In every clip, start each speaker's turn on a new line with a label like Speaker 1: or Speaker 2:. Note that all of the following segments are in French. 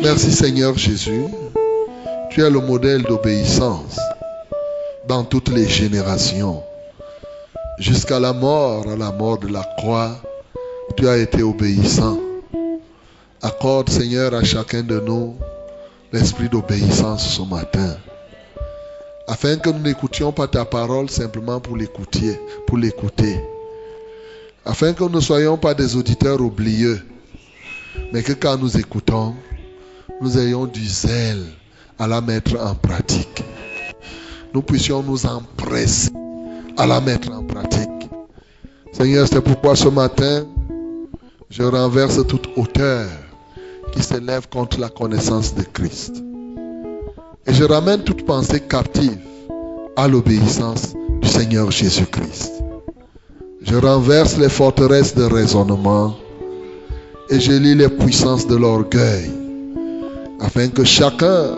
Speaker 1: Merci Seigneur Jésus. Tu es le modèle d'obéissance dans toutes les générations. Jusqu'à la mort, à la mort de la croix, tu as été obéissant. Accorde Seigneur à chacun de nous l'esprit d'obéissance ce matin. Afin que nous n'écoutions pas ta parole simplement pour l'écouter. Afin que nous ne soyons pas des auditeurs oublieux, mais que quand nous écoutons, nous ayons du zèle à la mettre en pratique. Nous puissions nous empresser à la mettre en pratique. Seigneur, c'est pourquoi ce matin, je renverse toute hauteur qui s'élève contre la connaissance de Christ. Et je ramène toute pensée captive à l'obéissance du Seigneur Jésus-Christ. Je renverse les forteresses de raisonnement et je lis les puissances de l'orgueil afin que chacun,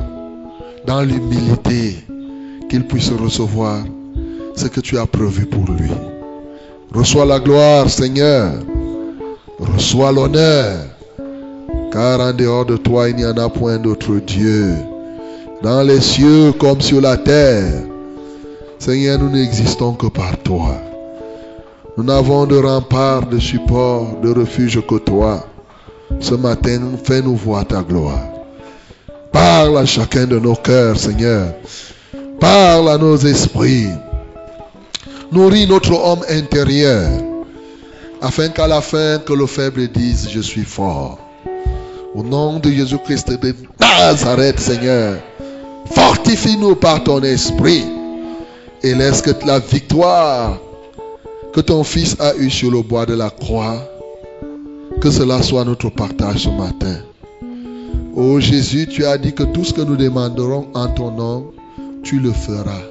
Speaker 1: dans l'humilité, qu'il puisse recevoir ce que tu as prévu pour lui. Reçois la gloire, Seigneur. Reçois l'honneur. Car en dehors de toi, il n'y en a point d'autre Dieu. Dans les cieux comme sur la terre. Seigneur, nous n'existons que par toi. Nous n'avons de rempart, de support, de refuge que toi. Ce matin, fais-nous voir ta gloire. Parle à chacun de nos cœurs, Seigneur. Parle à nos esprits. Nourris notre homme intérieur, afin qu'à la fin, que le faible dise, je suis fort. Au nom de Jésus-Christ de Nazareth, Seigneur, fortifie-nous par ton esprit et laisse que la victoire que ton Fils a eue sur le bois de la croix, que cela soit notre partage ce matin. Ô Jésus, tu as dit que tout ce que nous demanderons en ton nom, tu le feras.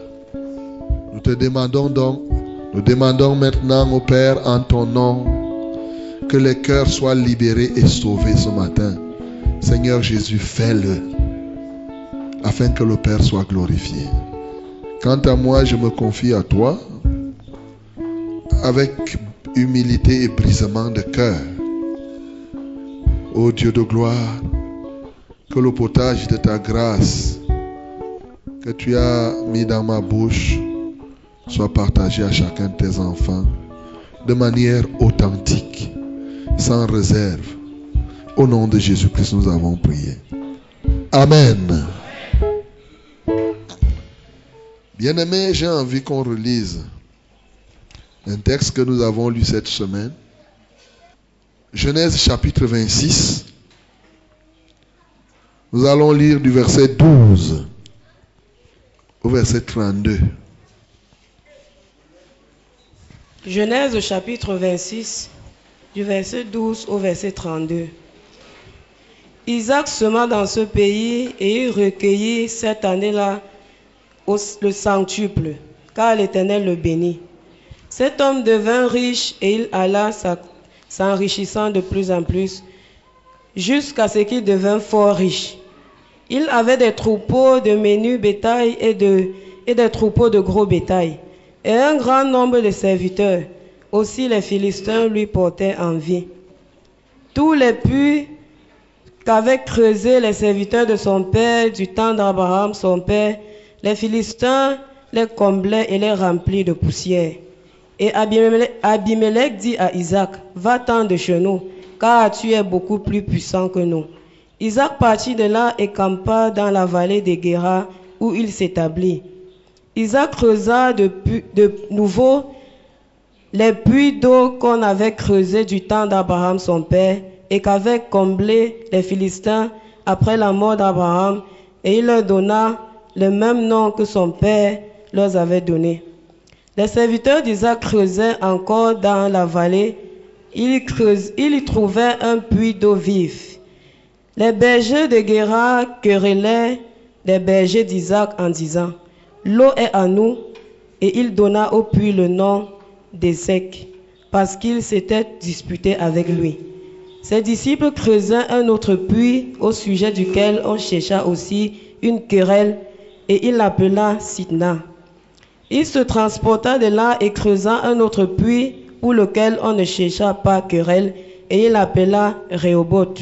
Speaker 1: Nous te demandons donc, nous demandons maintenant au Père en ton nom, que les cœurs soient libérés et sauvés ce matin. Seigneur Jésus, fais-le, afin que le Père soit glorifié. Quant à moi, je me confie à toi, avec humilité et brisement de cœur. Ô Dieu de gloire, que le potage de ta grâce que tu as mis dans ma bouche soit partagé à chacun de tes enfants de manière authentique, sans réserve. Au nom de Jésus-Christ, nous avons prié. Amen. Bien-aimés, j'ai envie qu'on relise un texte que nous avons lu cette semaine. Genèse chapitre 26. Nous allons lire du verset 12 au verset 32.
Speaker 2: Genèse chapitre 26, du verset 12 au verset 32. Isaac sema dans ce pays et il recueillit cette année-là le centuple, car l'Éternel le bénit. Cet homme devint riche et il alla s'enrichissant de plus en plus jusqu'à ce qu'il devint fort riche. Il avait des troupeaux de menus bétail et, de, et des troupeaux de gros bétail, et un grand nombre de serviteurs. Aussi les Philistins lui portaient envie. Tous les puits qu'avaient creusés les serviteurs de son père du temps d'Abraham, son père, les Philistins les comblaient et les remplirent de poussière. Et Abimelech dit à Isaac, va-t'en de chez nous, car tu es beaucoup plus puissant que nous. Isaac partit de là et campa dans la vallée des Guéras où il s'établit. Isaac creusa de, de nouveau les puits d'eau qu'on avait creusés du temps d'Abraham son père et qu'avaient comblé les Philistins après la mort d'Abraham, et il leur donna le même nom que son père leur avait donné. Les serviteurs d'Isaac creusaient encore dans la vallée, ils, ils y trouvaient un puits d'eau vive. Les bergers de Guéra querellaient les bergers d'Isaac en disant, L'eau est à nous, et il donna au puits le nom d'Ézek, parce qu'il s'était disputé avec lui. Ses disciples creusaient un autre puits au sujet duquel on chercha aussi une querelle, et il l'appela Sidna. Il se transporta de là et creusa un autre puits pour lequel on ne chercha pas querelle, et il l'appela Rehoboth.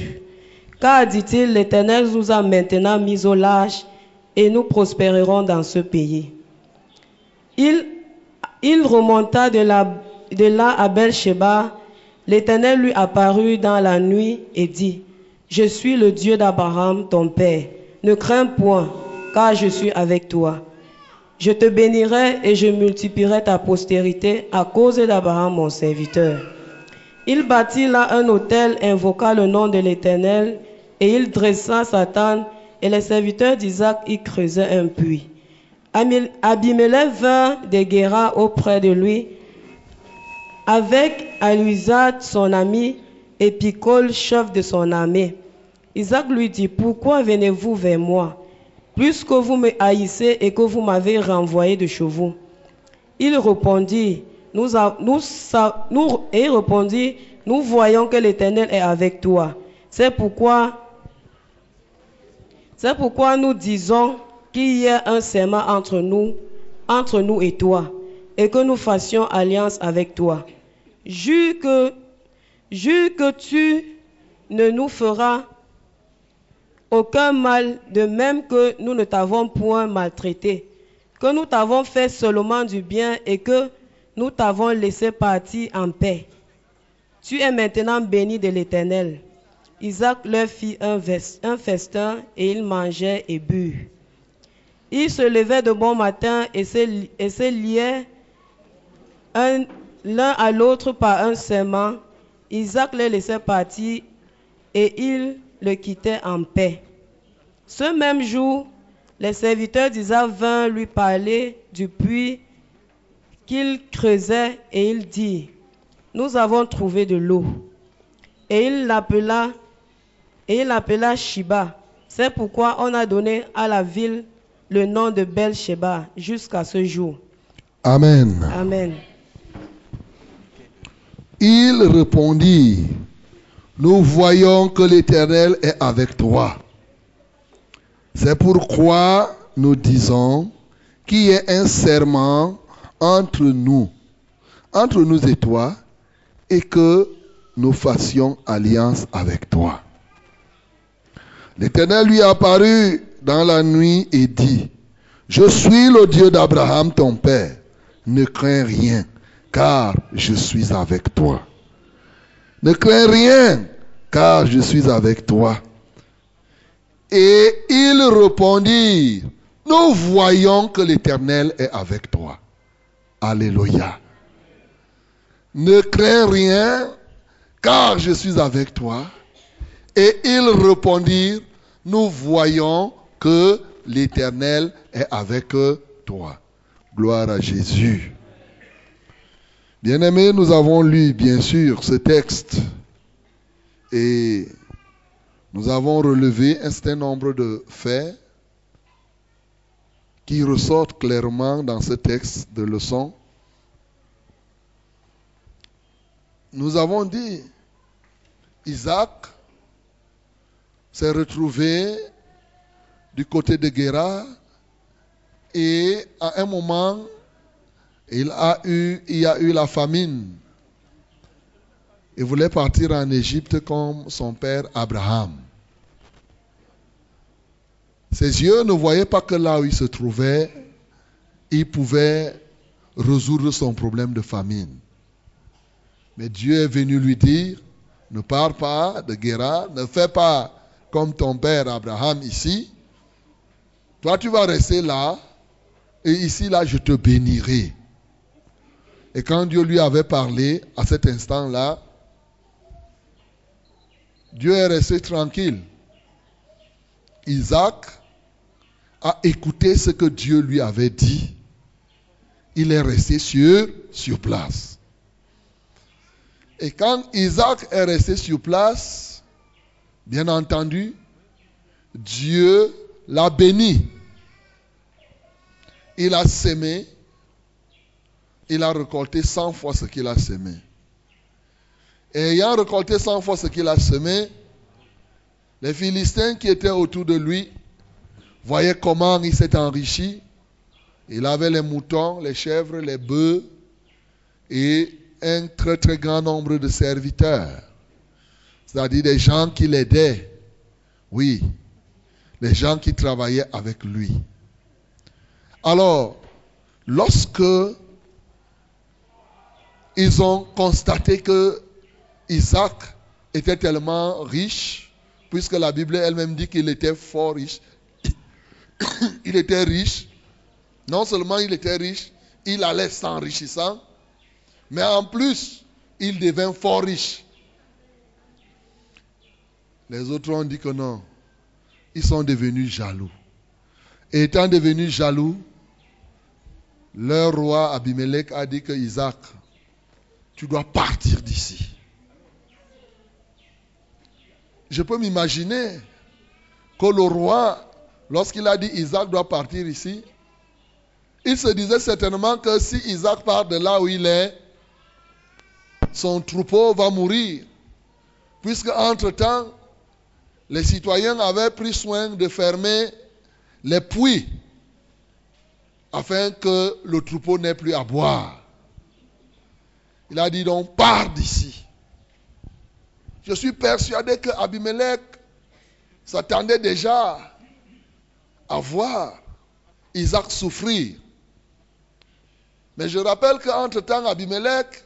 Speaker 2: Car, dit-il, l'Éternel nous a maintenant mis au large et nous prospérerons dans ce pays. Il, remonta de, la, de là à Beersheba. L'Éternel lui apparut dans la nuit et dit, Je suis le Dieu d'Abraham, ton père. Ne crains point, car je suis avec toi. Je te bénirai et je multiplierai ta postérité à cause d'Abraham, mon serviteur. Il bâtit là un autel, invoqua le nom de l'Éternel, et il dressa sa tente, et les serviteurs d'Isaac y creusaient un puits. Abimelech vint de Guéra auprès de lui, avec Aluisad, son ami, et Picol, chef de son armée. Isaac lui dit, Pourquoi venez-vous vers moi, puisque vous me haïssez et que vous m'avez renvoyé de chez vous? Il répondit, nous, et il répondit, Nous voyons que l'Éternel est avec toi. C'est pourquoi, c'est pourquoi nous disons qu'il y ait un serment entre nous, entre nous et toi, et que nous fassions alliance avec toi. Jure que tu ne nous feras aucun mal, de même que nous ne t'avons point maltraité, que nous t'avons fait seulement du bien et que nous t'avons laissé partir en paix. Tu es maintenant béni de l'Éternel. Isaac leur fit un, festin et ils mangeaient et burent. Ils se levaient de bon matin et se, liaient un- l'un à l'autre par un serment. Isaac les laissait partir et ils le quittaient en paix. Ce même jour, les serviteurs d'Isaac vinrent lui parler du puits qu'il creusait et il dit, nous avons trouvé de l'eau. Et il l'appela, et il l'appela Shiba. C'est pourquoi on a donné à la ville le nom de Bel-Sheba jusqu'à ce jour.
Speaker 1: Amen.
Speaker 2: Amen.
Speaker 1: Il répondit, nous voyons que l'Éternel est avec toi. C'est pourquoi nous disons qu'il y ait un serment entre nous, entre nous et toi, et que nous fassions alliance avec toi. L'Éternel lui apparut dans la nuit et dit, Je suis le Dieu d'Abraham ton père, ne crains rien, car je suis avec toi. Ne crains rien, car je suis avec toi. Et il répondit, nous voyons que l'Éternel est avec toi. Alléluia. Ne crains rien, car je suis avec toi. Et ils répondirent, nous voyons que l'Éternel est avec toi. Gloire à Jésus. Bien-aimés, nous avons lu bien sûr ce texte et nous avons relevé un certain nombre de faits qui ressortent clairement dans ce texte de leçon. Nous avons dit, Isaac s'est retrouvé du côté de Guéra et à un moment, il, a eu, il y a eu la famine. Il voulait partir en Égypte comme son père Abraham. Ses yeux ne voyaient pas que là où il se trouvait, il pouvait résoudre son problème de famine. Mais Dieu est venu lui dire, ne pars pas de Guéra, ne fais pas comme ton père Abraham ici. Toi, tu vas rester là, et ici, là, je te bénirai. Et quand Dieu lui avait parlé, à cet instant-là, Dieu est resté tranquille. Isaac a écouté ce que Dieu lui avait dit. Il est resté sur, sur place. Et quand Isaac est resté sur place, bien entendu, Dieu l'a béni. Il a sémé, il a récolté 100 fois ce qu'il a semé. Et ayant récolté 100 fois ce qu'il a semé, les Philistins qui étaient autour de lui voyaient comment il s'est enrichi. Il avait les moutons, les chèvres, les bœufs et un très très grand nombre de serviteurs. C'est-à-dire des gens qui l'aidaient Oui, les gens qui travaillaient avec lui. Alors, lorsque ils ont constaté que Isaac était tellement riche, puisque la Bible elle-même dit qu'il était fort riche, il était riche, non seulement il était riche, il allait s'enrichissant, mais en plus, il devint fort riche. Les autres ont dit que non. Ils sont devenus jaloux. Et étant devenus jaloux, leur roi Abimelech a dit que Isaac, tu dois partir d'ici. Je peux m'imaginer que le roi, lorsqu'il a dit Isaac doit partir ici, il se disait certainement que si Isaac part de là où il est, son troupeau va mourir. Puisque entre-temps, les citoyens avaient pris soin de fermer les puits afin que le troupeau n'ait plus à boire. Il a dit donc, pars d'ici. Je suis persuadé que Abimelech s'attendait déjà à voir Isaac souffrir. Mais je rappelle qu'entre-temps, Abimelech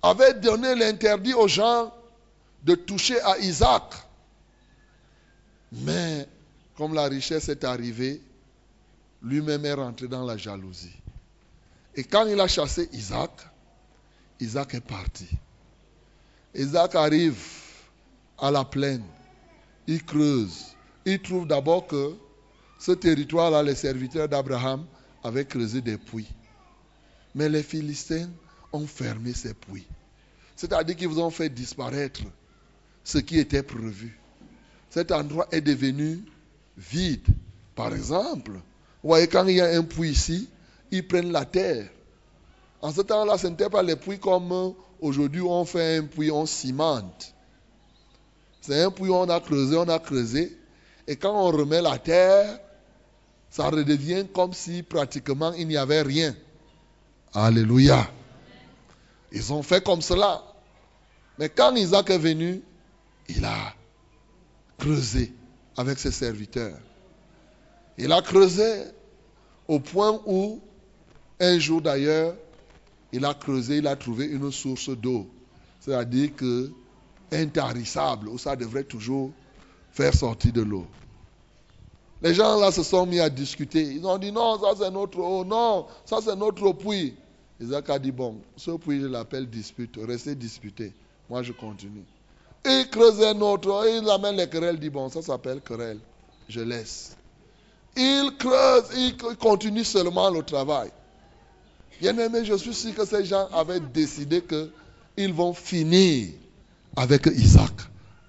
Speaker 1: avait donné l'interdit aux gens de toucher à Isaac. Mais comme la richesse est arrivée, lui-même est rentré dans la jalousie. Et quand il a chassé Isaac, Isaac est parti. Isaac arrive à la plaine. Il creuse. Il trouve d'abord que ce territoire-là, les serviteurs d'Abraham avaient creusé des puits. Mais les Philistins ont fermé ces puits. C'est-à-dire qu'ils ont fait disparaître ce qui était prévu. Cet endroit est devenu vide. Par exemple, vous voyez, quand il y a un puits ici, ils prennent la terre. En ce temps-là, ce n'était pas les puits comme aujourd'hui on fait un puits, on cimente. C'est un puits, on a creusé, on a creusé. Et quand on remet la terre, ça redevient comme si pratiquement il n'y avait rien. Alléluia. Ils ont fait comme cela. Mais quand Isaac est venu, il a creusé avec ses serviteurs. Il a creusé au point où, un jour d'ailleurs, il a creusé, il a trouvé une source d'eau. C'est-à-dire que intarissable, où ça devrait toujours faire sortir de l'eau. Les gens là se sont mis à discuter. Ils ont dit non, ça c'est notre eau, non, ça c'est notre puits. Isaac a dit bon, ce puits je l'appelle dispute, restez disputé. Moi je continue. Il creuse un autre, il amène les querelles, dit bon, ça s'appelle querelle, je laisse. Il creuse, il continue seulement le travail. Bien aimé, je suis sûr que ces gens avaient décidé qu'ils vont finir avec Isaac.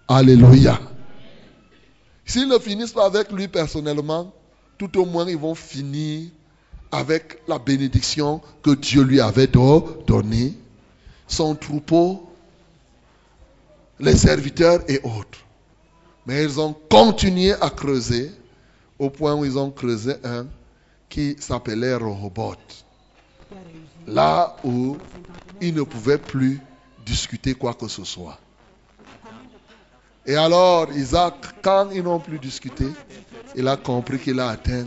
Speaker 1: Alléluia. S'ils ne finissent pas avec lui personnellement, tout au moins ils vont finir avec la bénédiction que Dieu lui avait donnée, son troupeau, les serviteurs et autres. Mais ils ont continué à creuser au point où ils ont creusé un qui s'appelait Rehoboth. Là où ils ne pouvaient plus discuter quoi que ce soit. Et alors, Isaac, quand ils n'ont plus discuté, il a compris qu'il a atteint,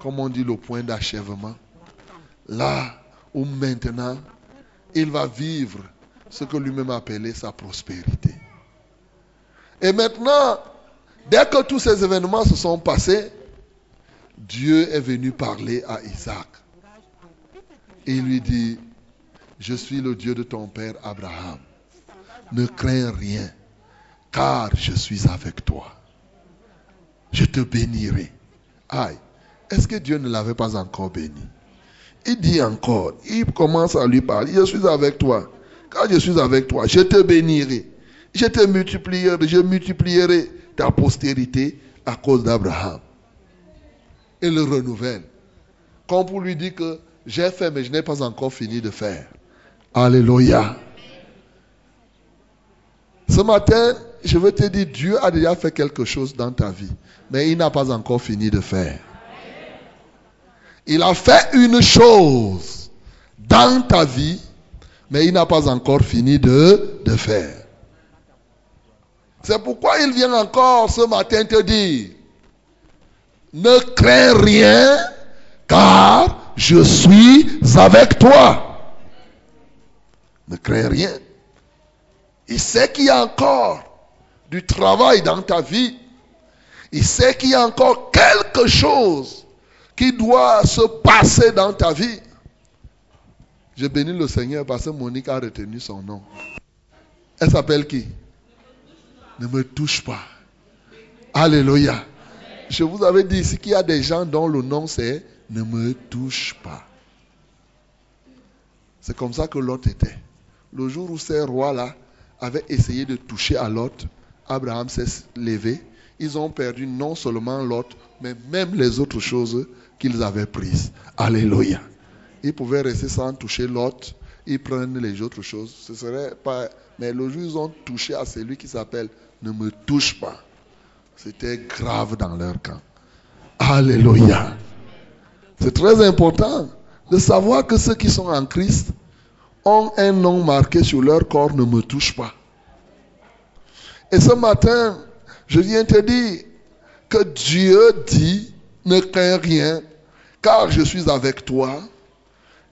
Speaker 1: comme on dit, le point d'achèvement. Là où maintenant, il va vivre ce que lui-même appelait sa prospérité. Et maintenant, dès que tous ces événements se sont passés, Dieu est venu parler à Isaac. Il lui dit, je suis le Dieu de ton père Abraham. Ne crains rien, car je suis avec toi. Je te bénirai. Aïe, est-ce que Dieu ne l'avait pas encore béni? Il dit encore, il commence à lui parler, je suis avec toi. Car je suis avec toi, je te bénirai. Je te multiplierai, je multiplierai ta postérité à cause d'Abraham. Et le renouvelle. Comme pour lui dire que j'ai fait, mais je n'ai pas encore fini de faire. Alléluia. Ce matin, je veux te dire, Dieu a déjà fait quelque chose dans ta vie, mais il n'a pas encore fini de faire. Il a fait une chose dans ta vie, mais il n'a pas encore fini de, faire. C'est pourquoi il vient encore ce matin te dire, ne crains rien, car je suis avec toi. Ne crains rien. Il sait qu'il y a encore du travail dans ta vie. Il sait qu'il y a encore quelque chose qui doit se passer dans ta vie. Je bénis le Seigneur parce que Monique a retenu son nom. Elle s'appelle qui? Ne me touche pas. Alléluia. Je vous avais dit ici qu'il y a des gens dont le nom c'est Ne me touche pas. C'est comme ça que Lot était. Le jour où ces rois-là avaient essayé de toucher à Lot, Abraham s'est levé. Ils ont perdu non seulement Lot, mais même les autres choses qu'ils avaient prises. Alléluia. Ils pouvaient rester sans toucher Lot. Ils prennent les autres choses. Ce serait pas. Mais le jour ils ont touché à celui qui s'appelle Ne me touche pas. C'était grave dans leur camp. Alléluia. C'est très important de savoir que ceux qui sont en Christ ont un nom marqué sur leur corps, ne me touche pas. Et ce matin, je viens te dire que Dieu dit, ne crains rien, car je suis avec toi.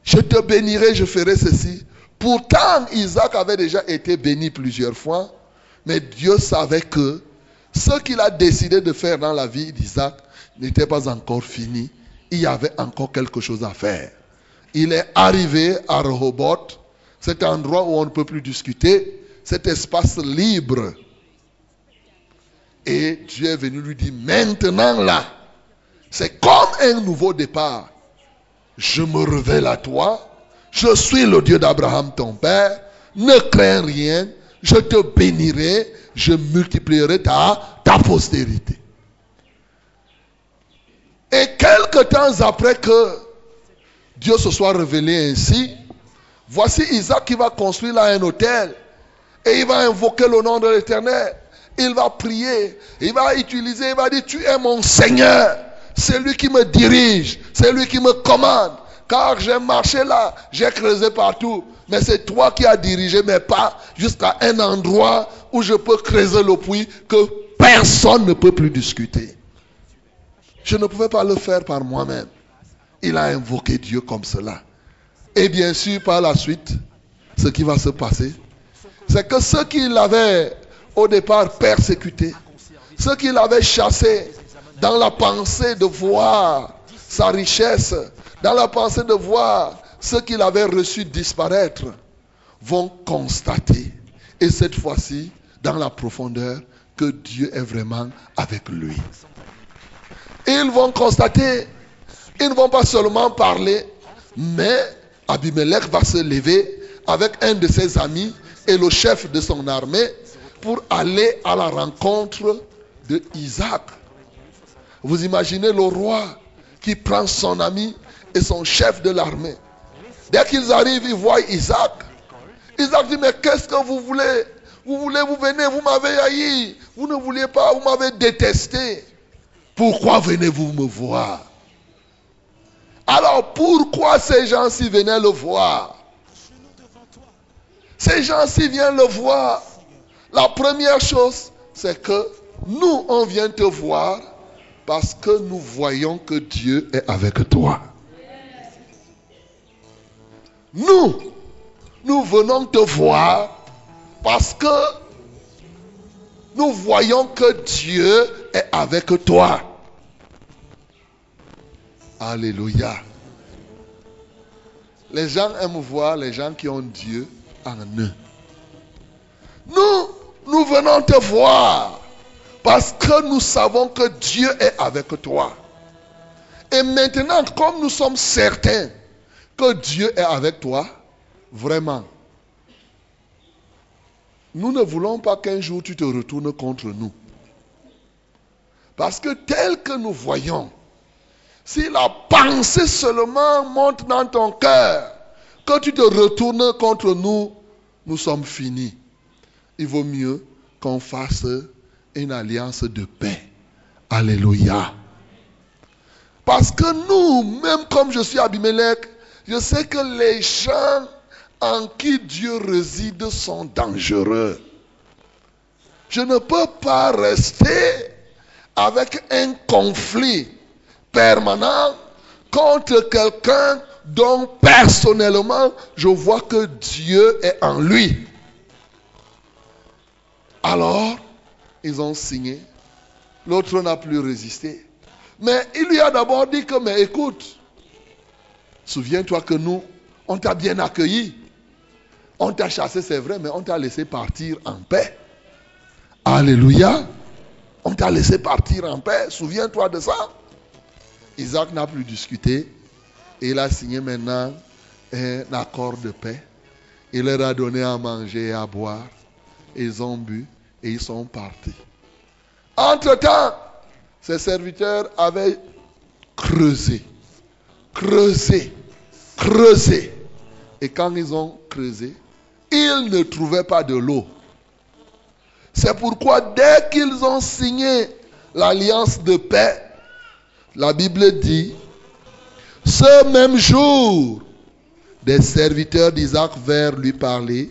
Speaker 1: Je te bénirai, je ferai ceci. Pourtant, Isaac avait déjà été béni plusieurs fois, mais Dieu savait que ce qu'il a décidé de faire dans la vie d'Isaac n'était pas encore fini. Il y avait encore quelque chose à faire. Il est arrivé à Rehoboth, cet endroit où on ne peut plus discuter, cet espace libre. Et Dieu est venu lui dire, maintenant là, c'est comme un nouveau départ. Je me révèle à toi. Je suis le Dieu d'Abraham, ton père. Ne crains rien. Je te bénirai. Je multiplierai ta, postérité. Et quelque temps après que Dieu se soit révélé ainsi, voici Isaac qui va construire là un hôtel. Et il va invoquer le nom de l'Éternel. Il va prier. Il va utiliser, il va dire, tu es mon Seigneur. C'est lui qui me dirige. C'est lui qui me commande. Car j'ai marché là, j'ai creusé partout. Mais c'est toi qui as dirigé mes pas jusqu'à un endroit où je peux creuser le puits que personne ne peut plus discuter. Je ne pouvais pas le faire par moi-même. Il a invoqué Dieu comme cela. Et bien sûr, par la suite, ce qui va se passer, c'est que ceux qui l'avaient au départ persécuté, ceux qui l'avaient chassé dans la pensée de voir sa richesse, dans la pensée de voir ce qu'il avait reçu disparaître, vont constater, et cette fois-ci, dans la profondeur, que Dieu est vraiment avec lui. Ils vont constater, ils ne vont pas seulement parler, mais Abimelech va se lever avec un de ses amis et le chef de son armée pour aller à la rencontre de Isaac. Vous imaginez le roi qui prend son ami et son chef de l'armée. Dès qu'ils arrivent, ils voient Isaac. Isaac dit, mais qu'est-ce que vous voulez? Vous voulez, vous venez, vous m'avez haï. Vous ne vouliez pas, vous m'avez détesté. Pourquoi venez-vous me voir? Alors pourquoi ces gens-ci venaient le voir? Ces gens-ci viennent le voir. La première chose, c'est que nous, on vient te voir parce que nous voyons que Dieu est avec toi. Nous, nous venons te voir parce que nous voyons que Dieu est avec toi. Alléluia. Les gens aiment voir les gens qui ont Dieu en eux. Nous, nous venons te voir parce que nous savons que Dieu est avec toi. Et maintenant, comme nous sommes certains que Dieu est avec toi, vraiment, nous ne voulons pas qu'un jour tu te retournes contre nous. Parce que tel que nous voyons, si la pensée seulement monte dans ton cœur, que tu te retournes contre nous, nous sommes finis. Il vaut mieux qu'on fasse une alliance de paix. Alléluia. Parce que nous, même comme je suis Abimelech, je sais que les gens en qui Dieu réside sont dangereux. Je ne peux pas rester avec un conflit permanent contre quelqu'un dont personnellement je vois que Dieu est en lui. Alors, ils ont signé. L'autre n'a plus résisté. Mais il lui a d'abord dit que, mais écoute, souviens-toi que nous, on t'a bien accueilli. On t'a chassé, c'est vrai, mais on t'a laissé partir en paix. Alléluia. On t'a laissé partir en paix. Souviens-toi de ça. Isaac n'a plus discuté. Il a signé maintenant un accord de paix. Il leur a donné à manger et à boire. Ils ont bu et ils sont partis. Entre-temps, ses serviteurs avaient creusé, creusé, creusé. Et quand ils ont creusé, ils ne trouvaient pas de l'eau. C'est pourquoi dès qu'ils ont signé l'alliance de paix, la Bible dit, ce même jour, des serviteurs d'Isaac vinrent lui parler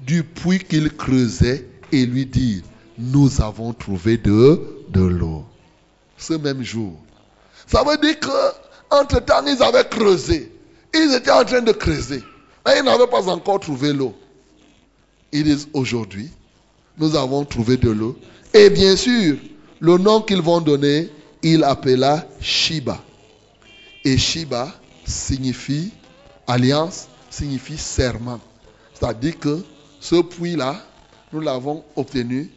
Speaker 1: du puits qu'il creusait et lui dire, nous avons trouvé de, l'eau. Ce même jour. Ça veut dire que temps ils avaient creusé. Ils étaient en train de creuser. Mais ils n'avaient pas encore trouvé l'eau. Ils disent aujourd'hui, nous avons trouvé de l'eau. Et bien sûr, le nom qu'ils vont donner, il appela Shiba. Et Shiba signifie alliance, signifie serment. C'est-à-dire que ce puits-là, nous l'avons obtenu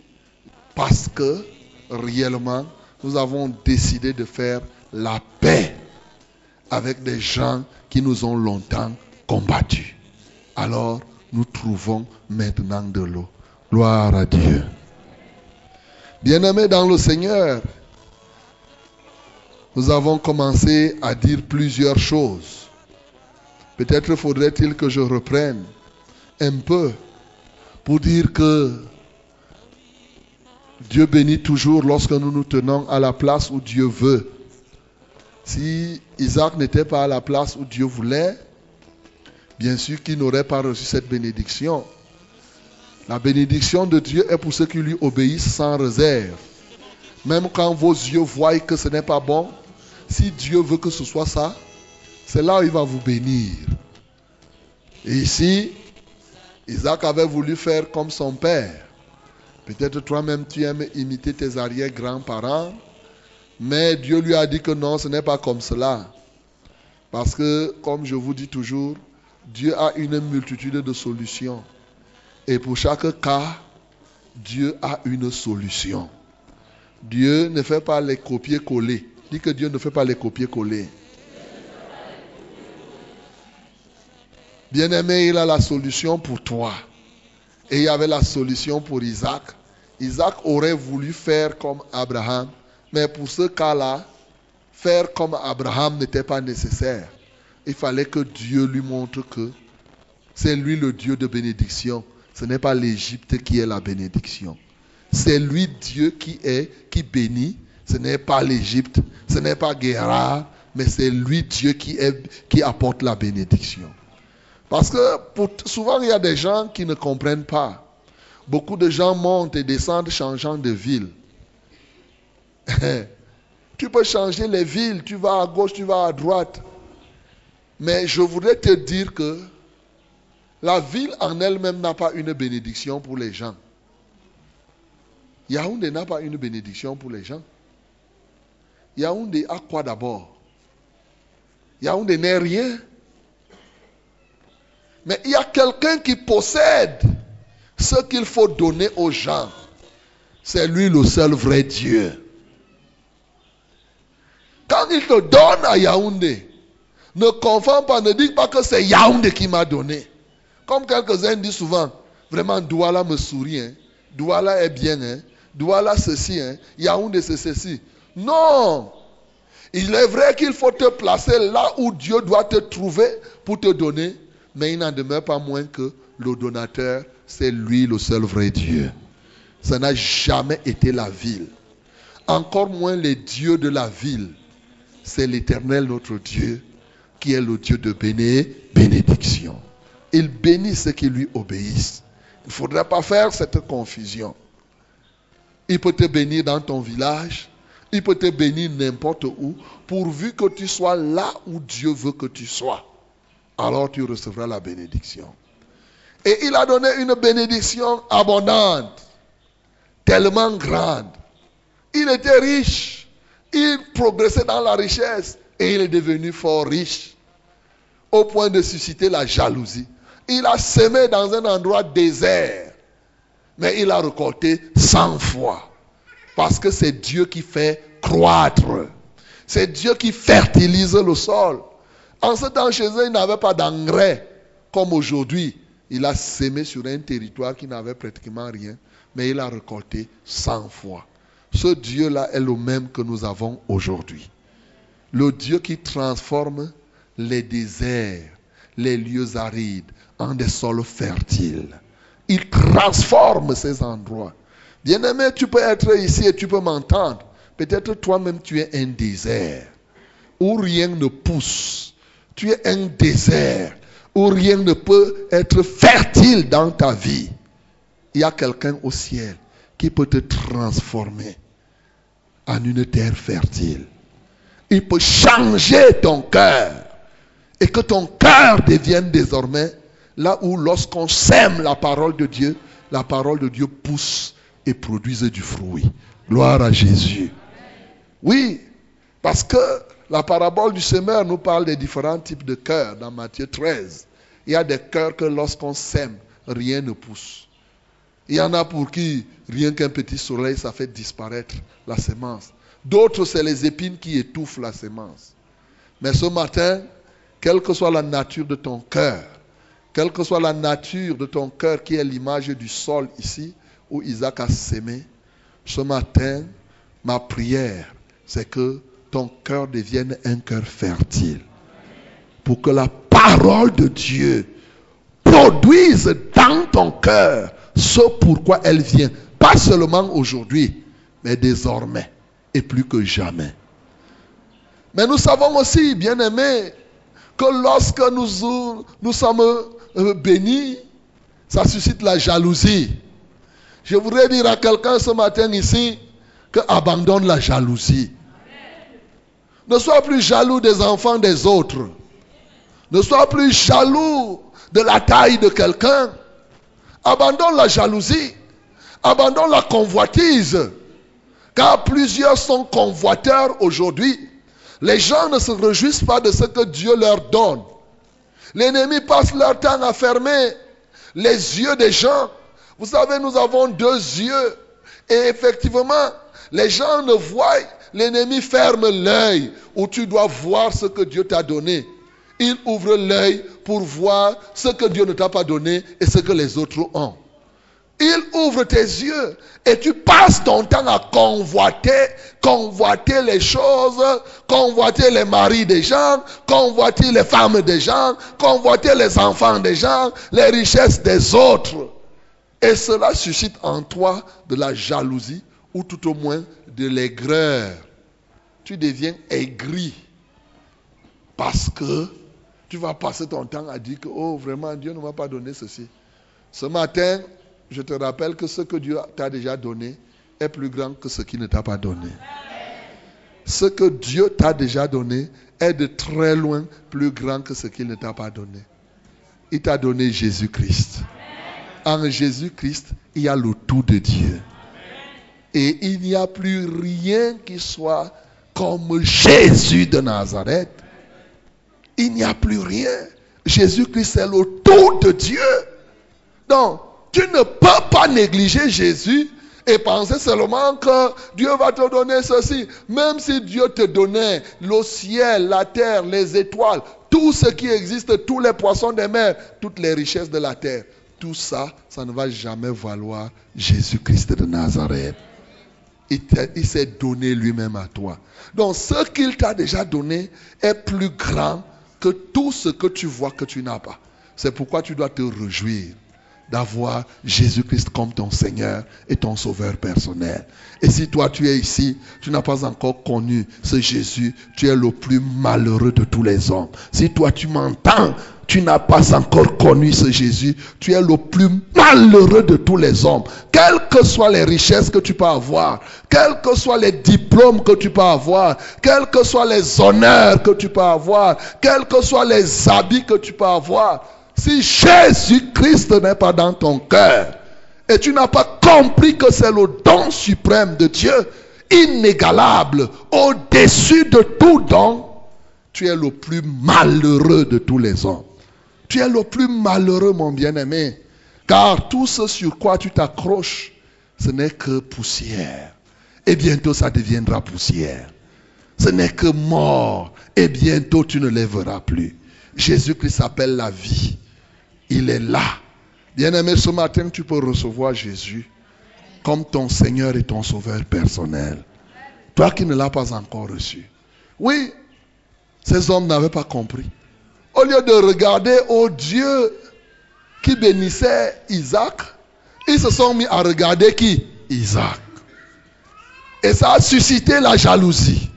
Speaker 1: parce que réellement, nous avons décidé de faire la paix avec des gens qui nous ont longtemps combattus. Alors, nous trouvons maintenant de l'eau. Gloire à Dieu. Bien-aimés dans le Seigneur, nous avons commencé à dire plusieurs choses. Peut-être faudrait-il que je reprenne un peu pour dire que Dieu bénit toujours lorsque nous nous tenons à la place où Dieu veut. Si Isaac n'était pas à la place où Dieu voulait, bien sûr qu'il n'aurait pas reçu cette bénédiction. La bénédiction de Dieu est pour ceux qui lui obéissent sans réserve. Même quand vos yeux voient que ce n'est pas bon, si Dieu veut que ce soit ça, c'est là où il va vous bénir. Et ici, Isaac avait voulu faire comme son père. Peut-être toi-même tu aimes imiter tes arrière-grands-parents, mais Dieu lui a dit que non, ce n'est pas comme cela. Parce que, comme je vous dis toujours, Dieu a une multitude de solutions. Et pour chaque cas, Dieu a une solution. Dieu ne fait pas les copier-coller. Dis que Dieu ne fait pas les copier-coller. Bien-aimé, il a la solution pour toi. Et il y avait la solution pour Isaac. Isaac aurait voulu faire comme Abraham. Mais pour ce cas-là, faire comme Abraham n'était pas nécessaire. Il fallait que Dieu lui montre que c'est lui le Dieu de bénédiction. Ce n'est pas l'Égypte qui est la bénédiction. C'est lui Dieu qui est, qui bénit ce n'est pas l'Égypte, ce n'est pas Guérard, mais c'est lui Dieu qui, qui apporte la bénédiction. Parce que souvent il y a des gens qui ne comprennent pas. Beaucoup de gens montent et descendent changeant de ville. tu peux changer les villes, tu vas à gauche, tu vas à droite. Mais je voudrais te dire que la ville en elle-même n'a pas une bénédiction pour les gens. Yaoundé n'a pas une bénédiction pour les gens. Yaoundé a quoi d'abord? Yaoundé n'est rien. Mais il y a quelqu'un qui possède ce qu'il faut donner aux gens. C'est lui le seul vrai Dieu. Quand il te donne à Yaoundé, ne confonds pas, ne dis pas que c'est Yaoundé qui m'a donné. Comme quelques-uns disent souvent, vraiment Douala me sourit, hein. Douala est bien, hein. Douala ceci, hein. Yaoundé c'est ceci. Non. Il est vrai qu'il faut te placer là où Dieu doit te trouver pour te donner, mais il n'en demeure pas moins que le donateur, c'est lui le seul vrai Dieu. Ça n'a jamais été la ville. Encore moins les dieux de la ville. C'est l'éternel notre Dieu qui est le Dieu de béné, bénédiction. Il bénit ceux qui lui obéissent. Il ne faudrait pas faire cette confusion. Il peut te bénir dans ton village. Il peut te bénir n'importe où, pourvu que tu sois là où Dieu veut que tu sois. Alors tu recevras la bénédiction. Et il a donné une bénédiction abondante, tellement grande. Il était riche. Il progressait dans la richesse et il est devenu fort riche au point de susciter la jalousie. Il a semé dans un endroit désert, mais il a récolté 100 fois. Parce que c'est Dieu qui fait croître. C'est Dieu qui fertilise le sol. En ce temps, chez eux, il n'avait pas d'engrais comme aujourd'hui. Il a semé sur un territoire qui n'avait pratiquement rien, mais il a récolté 100 fois. Ce Dieu-là est le même que nous avons aujourd'hui. Le Dieu qui transforme les déserts, les lieux arides en des sols fertiles. Il transforme ces endroits. Bien-aimé, tu peux être ici et tu peux m'entendre. Peut-être toi-même tu es un désert où rien ne pousse. Tu es un désert où rien ne peut être fertile dans ta vie. Il y a quelqu'un au ciel qui peut te transformer en une terre fertile. Il peut changer ton cœur et que ton cœur devienne désormais là où lorsqu'on sème la parole de Dieu, la parole de Dieu pousse et produise du fruit. Gloire à Jésus. Oui, parce que la parabole du semeur nous parle des différents types de cœurs dans Matthieu 13. Il y a des cœurs que lorsqu'on sème, rien ne pousse. Il y en a pour qui rien qu'un petit soleil, ça fait disparaître la semence. D'autres, c'est les épines qui étouffent la semence. Mais ce matin, quelle que soit la nature de ton cœur, quelle que soit la nature de ton cœur qui est l'image du sol ici où Isaac a sémé, ce matin, ma prière, c'est que ton cœur devienne un cœur fertile. Pour que la parole de Dieu produise dans ton cœur ce pourquoi elle vient. Pas seulement aujourd'hui, mais désormais et plus que jamais. Mais nous savons aussi, bien aimés, que lorsque nous, nous sommes euh, bénis, ça suscite la jalousie. Je voudrais dire à quelqu'un ce matin ici que abandonne la jalousie. Ne sois plus jaloux des enfants des autres. Ne sois plus jaloux de la taille de quelqu'un. Abandonne la jalousie. Abandonne la convoitise. Car plusieurs sont convoiteurs aujourd'hui. Les gens ne se réjouissent pas de ce que Dieu leur donne. L'ennemi passe leur temps à fermer les yeux des gens. Vous savez, nous avons deux yeux. Et effectivement, les gens ne voient. L'ennemi ferme l'œil où tu dois voir ce que Dieu t'a donné. Il ouvre l'œil pour voir ce que Dieu ne t'a pas donné et ce que les autres ont. Il ouvre tes yeux et tu passes ton temps à convoiter, convoiter les choses, convoiter les maris des gens, convoiter les femmes des gens, convoiter les enfants des gens, les richesses des autres. Et cela suscite en toi de la jalousie ou tout au moins de l'aigreur. Tu deviens aigri parce que tu vas passer ton temps à dire que, oh, vraiment, Dieu ne m'a pas donné ceci. Ce matin, je te rappelle que ce que Dieu t'a déjà donné est plus grand que ce qu'il ne t'a pas donné. Ce que Dieu t'a déjà donné est de très loin plus grand que ce qu'il ne t'a pas donné. Il t'a donné Jésus-Christ. En Jésus-Christ, il y a le tout de Dieu. Et il n'y a plus rien qui soit comme Jésus de Nazareth. Il n'y a plus rien. Jésus-Christ est le tout de Dieu. Donc, tu ne peux pas négliger Jésus et penser seulement que Dieu va te donner ceci. Même si Dieu te donnait le ciel, la terre, les étoiles, tout ce qui existe, tous les poissons des mers, toutes les richesses de la terre, tout ça, ça ne va jamais valoir Jésus-Christ de Nazareth. Il, s'est donné lui-même à toi. Donc ce qu'il t'a déjà donné est plus grand que tout ce que tu vois que tu n'as pas. C'est pourquoi tu dois te réjouir. D'avoir Jésus-Christ comme ton Seigneur et ton Sauveur personnel. Et si toi tu es ici, tu n'as pas encore connu ce Jésus, tu es le plus malheureux de tous les hommes. Si toi tu m'entends, tu n'as pas encore connu ce Jésus, tu es le plus malheureux de tous les hommes. Quelles que soient les richesses que tu peux avoir, quels que soient les diplômes que tu peux avoir, quels que soient les honneurs que tu peux avoir, quels que soient les habits que tu peux avoir, si Jésus-Christ n'est pas dans ton cœur et tu n'as pas compris que c'est le don suprême de Dieu, inégalable, au-dessus de tout don, tu es le plus malheureux de tous les hommes. Tu es le plus malheureux, mon bien-aimé. Car tout ce sur quoi tu t'accroches, ce n'est que poussière. Et bientôt, ça deviendra poussière. Ce n'est que mort. Et bientôt, tu ne lèveras plus. Jésus-Christ s'appelle la vie. Il est là. Bien-aimé, ce matin, tu peux recevoir Jésus comme ton Seigneur et ton Sauveur personnel. Toi qui ne l'as pas encore reçu. Oui, ces hommes n'avaient pas compris. Au lieu de regarder au Dieu qui bénissait Isaac, ils se sont mis à regarder qui? Isaac. Et ça a suscité la jalousie.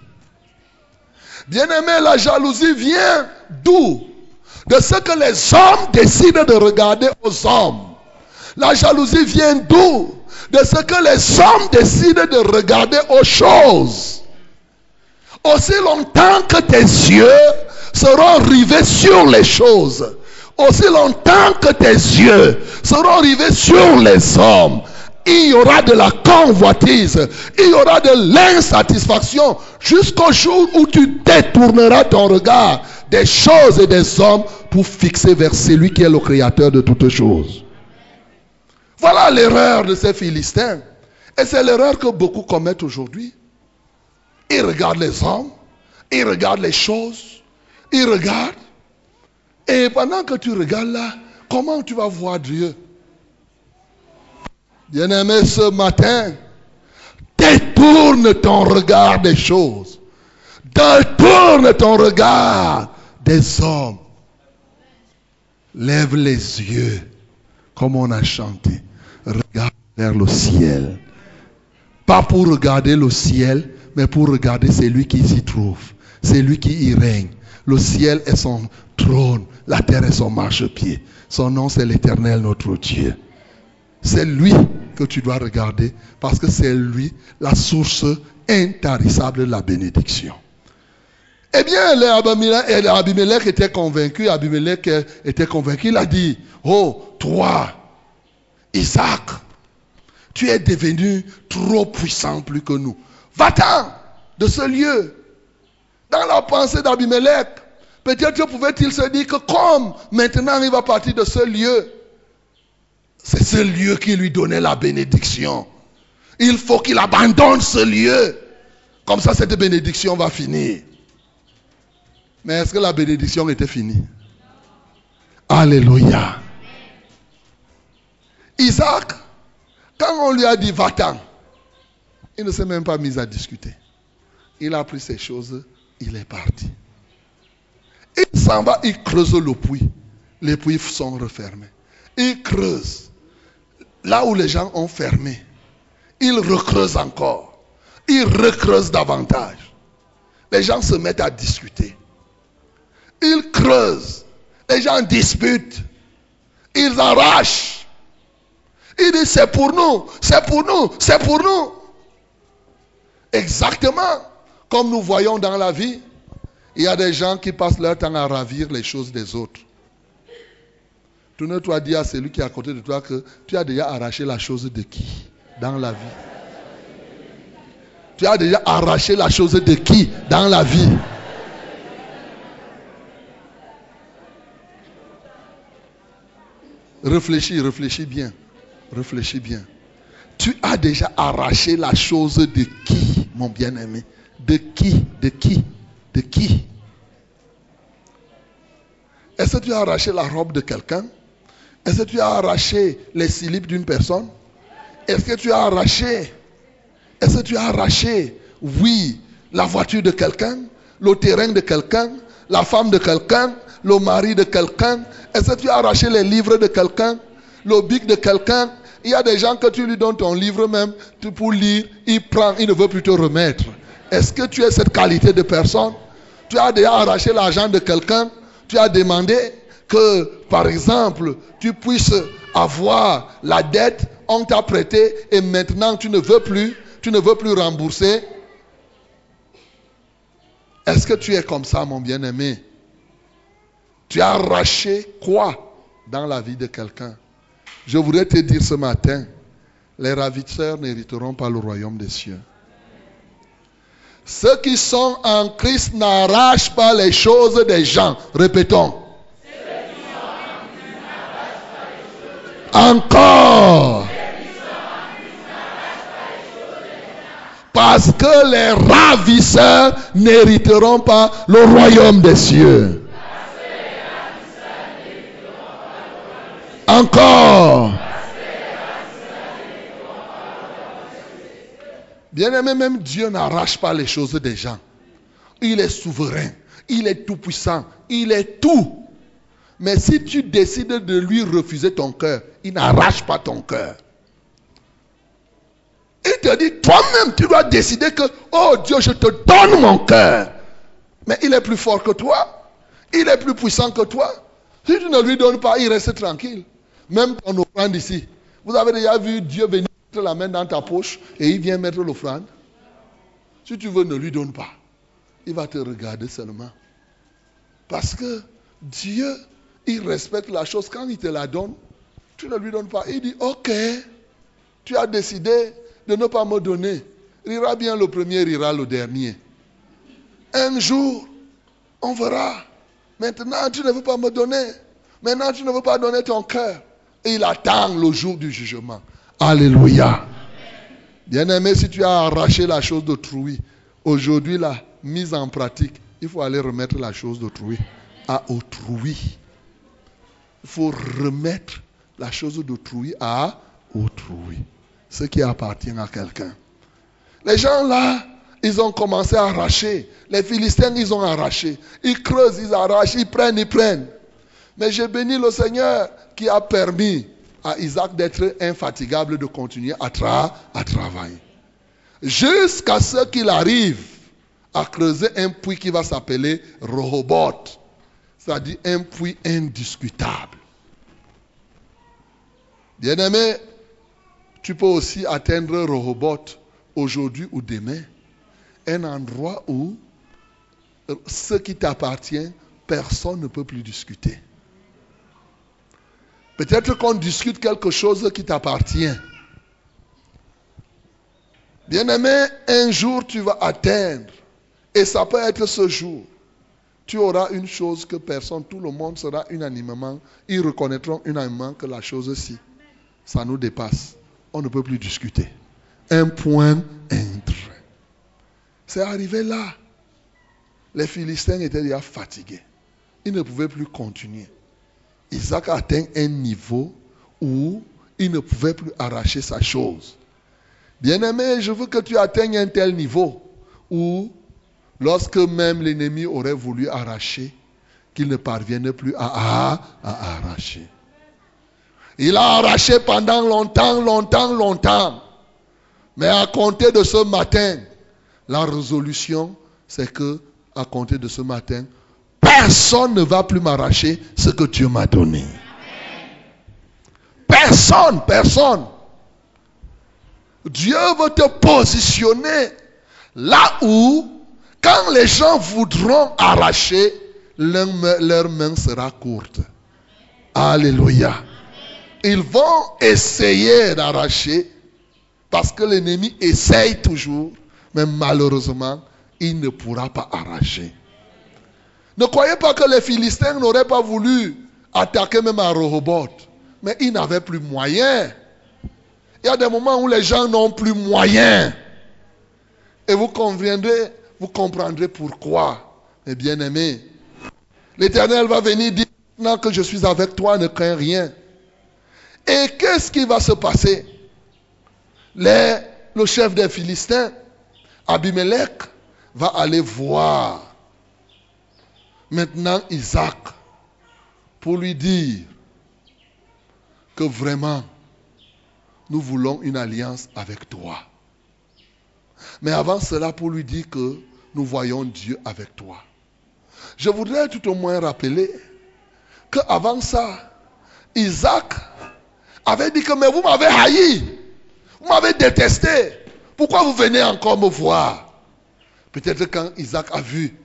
Speaker 1: Bien-aimé, la jalousie vient d'où? De ce que les hommes décident de regarder aux hommes. La jalousie vient d'où? De ce que les hommes décident de regarder aux choses. Aussi longtemps que tes yeux seront rivés sur les choses, aussi longtemps que tes yeux seront rivés sur les hommes, il y aura de la convoitise, il y aura de l'insatisfaction jusqu'au jour où tu détourneras ton regard des choses et des hommes pour fixer vers celui qui est le créateur de toutes choses. Voilà l'erreur de ces Philistins. Et c'est l'erreur que beaucoup commettent aujourd'hui. Ils regardent les hommes, ils regardent les choses, ils regardent. Et pendant que tu regardes là, comment tu vas voir Dieu? Bien-aimé, ce matin, détourne ton regard des choses. Détourne ton regard des hommes. Lève les yeux, comme on a chanté. Regarde vers le ciel. Pas pour regarder le ciel, mais pour regarder celui qui s'y trouve. Celui qui y règne. Le ciel est son trône, la terre est son marchepied. Son nom, c'est l'éternel, notre Dieu. C'est lui que tu dois regarder parce que c'est lui la source intarissable de la bénédiction. Eh bien, Abimelech était convaincu, Abimelech était convaincu, il a dit, oh, toi, Isaac, tu es devenu trop puissant plus que nous. Va-t'en de ce lieu. Dans la pensée d'Abimelech, peut-être pouvait-il se dire que comme maintenant il va partir de ce lieu, c'est ce lieu qui lui donnait la bénédiction. Il faut qu'il abandonne ce lieu. Comme ça, cette bénédiction va finir. Mais est-ce que la bénédiction était finie? Alléluia. Isaac, quand on lui a dit va-t'en, il ne s'est même pas mis à discuter. Il a pris ses choses, il est parti. Il s'en va, il creuse le puits. Les puits sont refermés. Il creuse. Là où les gens ont fermé, il recreuse encore. Il recreuse davantage. Les gens se mettent à discuter. Ils creusent. Les gens disputent. Ils arrachent. Ils disent c'est pour nous, c'est pour nous, c'est pour nous. Exactement comme nous voyons dans la vie, il y a des gens qui passent leur temps à ravir les choses des autres. Tourne-toi dire à celui qui est à côté de toi que tu as déjà arraché la chose de qui dans la vie? Tu as déjà arraché la chose de qui dans la vie? Réfléchis, réfléchis bien. Réfléchis bien. Tu as déjà arraché la chose de qui, mon bien-aimé? De qui De qui De qui? Est-ce que tu as arraché la robe de quelqu'un? Est-ce que tu as arraché les slip d'une personne? Est-ce que tu as arraché Est-ce que tu as arraché, oui, la voiture de quelqu'un, le terrain de quelqu'un, la femme de quelqu'un, le mari de quelqu'un Est-ce que tu as arraché les livres de quelqu'un le bic de quelqu'un? Il y a des gens que tu lui donnes ton livre même pour lire, il prend, il ne veut plus te remettre. Est-ce que tu es cette qualité de personne? Tu as déjà arraché l'argent de quelqu'un, tu as demandé que, par exemple, tu puisses avoir la dette, on t'a prêté et maintenant tu ne veux plus, tu ne veux plus rembourser. Est-ce que tu es comme ça, mon bien-aimé? Tu as arraché quoi dans la vie de quelqu'un? Je voudrais te dire ce matin, les ravisseurs n'hériteront pas le royaume des cieux. Ceux qui sont en Christ n'arrachent pas les choses des gens. Répétons. Encore. Parce que les ravisseurs n'hériteront pas le royaume des cieux. Encore. Bien-aimé, même Dieu n'arrache pas les choses des gens. Il est souverain. Il est tout puissant. Il est tout. Mais si tu décides de lui refuser ton cœur, il n'arrache pas ton cœur. Il te dit, toi-même, tu dois décider que, oh Dieu, je te donne mon cœur. Mais il est plus fort que toi. Il est plus puissant que toi. Si tu ne lui donnes pas, il reste tranquille. Même ton offrande ici. Vous avez déjà vu Dieu venir mettre la main dans ta poche et il vient mettre l'offrande. Si tu veux, ne lui donne pas. Il va te regarder seulement. Parce que Dieu, il respecte la chose. Quand il te la donne, tu ne lui donnes pas. Il dit, ok, tu as décidé de ne pas me donner. Rira bien le premier, rira le dernier. Un jour, on verra. Maintenant, tu ne veux pas me donner. Maintenant, tu ne veux pas donner ton cœur. Il attend le jour du jugement. Alléluia. Bien-aimé, si tu as arraché la chose d'autrui, aujourd'hui, la mise en pratique, il faut aller remettre la chose d'autrui à autrui. Il faut remettre la chose d'autrui à autrui. Ce qui appartient à quelqu'un. Les gens là, ils ont commencé à arracher. Les Philistins, ils ont arraché. Ils creusent, ils arrachent, ils prennent, ils prennent. Mais j'ai béni le Seigneur qui a permis à Isaac d'être infatigable de continuer à, à travailler. Jusqu'à ce qu'il arrive à creuser un puits qui va s'appeler Rehoboth. C'est-à-dire un puits indiscutable. Bien-aimé, tu peux aussi atteindre Rehoboth aujourd'hui ou demain. Un endroit où ce qui t'appartient, personne ne peut plus discuter. Peut-être qu'on discute quelque chose qui t'appartient. Bien-aimé, un jour tu vas atteindre, et ça peut être ce jour, tu auras une chose que personne, tout le monde sera unanimement, ils reconnaîtront unanimement que la chose-ci, ça nous dépasse. On ne peut plus discuter. Un point, trait. C'est arrivé là. Les Philistins étaient déjà fatigués. Ils ne pouvaient plus continuer. Isaac atteint un niveau où il ne pouvait plus arracher sa chose. Bien-aimé, je veux que tu atteignes un tel niveau où, lorsque même l'ennemi aurait voulu arracher, qu'il ne parvienne plus à, à, arracher. Il a arraché pendant longtemps, longtemps, longtemps. Mais à compter de ce matin, la résolution, c'est que, à compter de ce matin, Personne ne va plus m'arracher ce que Dieu m'a donné. Personne, personne. Dieu veut te positionner là où, quand les gens voudront arracher, leur, leur main sera courte. Alléluia. Ils vont essayer d'arracher parce que l'ennemi essaye toujours, mais malheureusement, il ne pourra pas arracher. Ne croyez pas que les Philistins n'auraient pas voulu attaquer même à Rehoboth. Mais ils n'avaient plus moyen. Il y a des moments où les gens n'ont plus moyen. Et vous conviendrez, vous comprendrez pourquoi. Mes bien-aimés, l'Éternel va venir dire maintenant que je suis avec toi, ne crains rien. Et qu'est-ce qui va se passer? Le chef des Philistins, Abimelech, va aller voir maintenant Isaac pour lui dire que vraiment, nous voulons une alliance avec toi. Mais avant cela, pour lui dire que nous voyons Dieu avec toi. Je voudrais tout au moins rappeler qu'avant ça, Isaac avait dit que mais vous m'avez haï, vous m'avez détesté. Pourquoi vous venez encore me voir? Peut-être quand Isaac a vu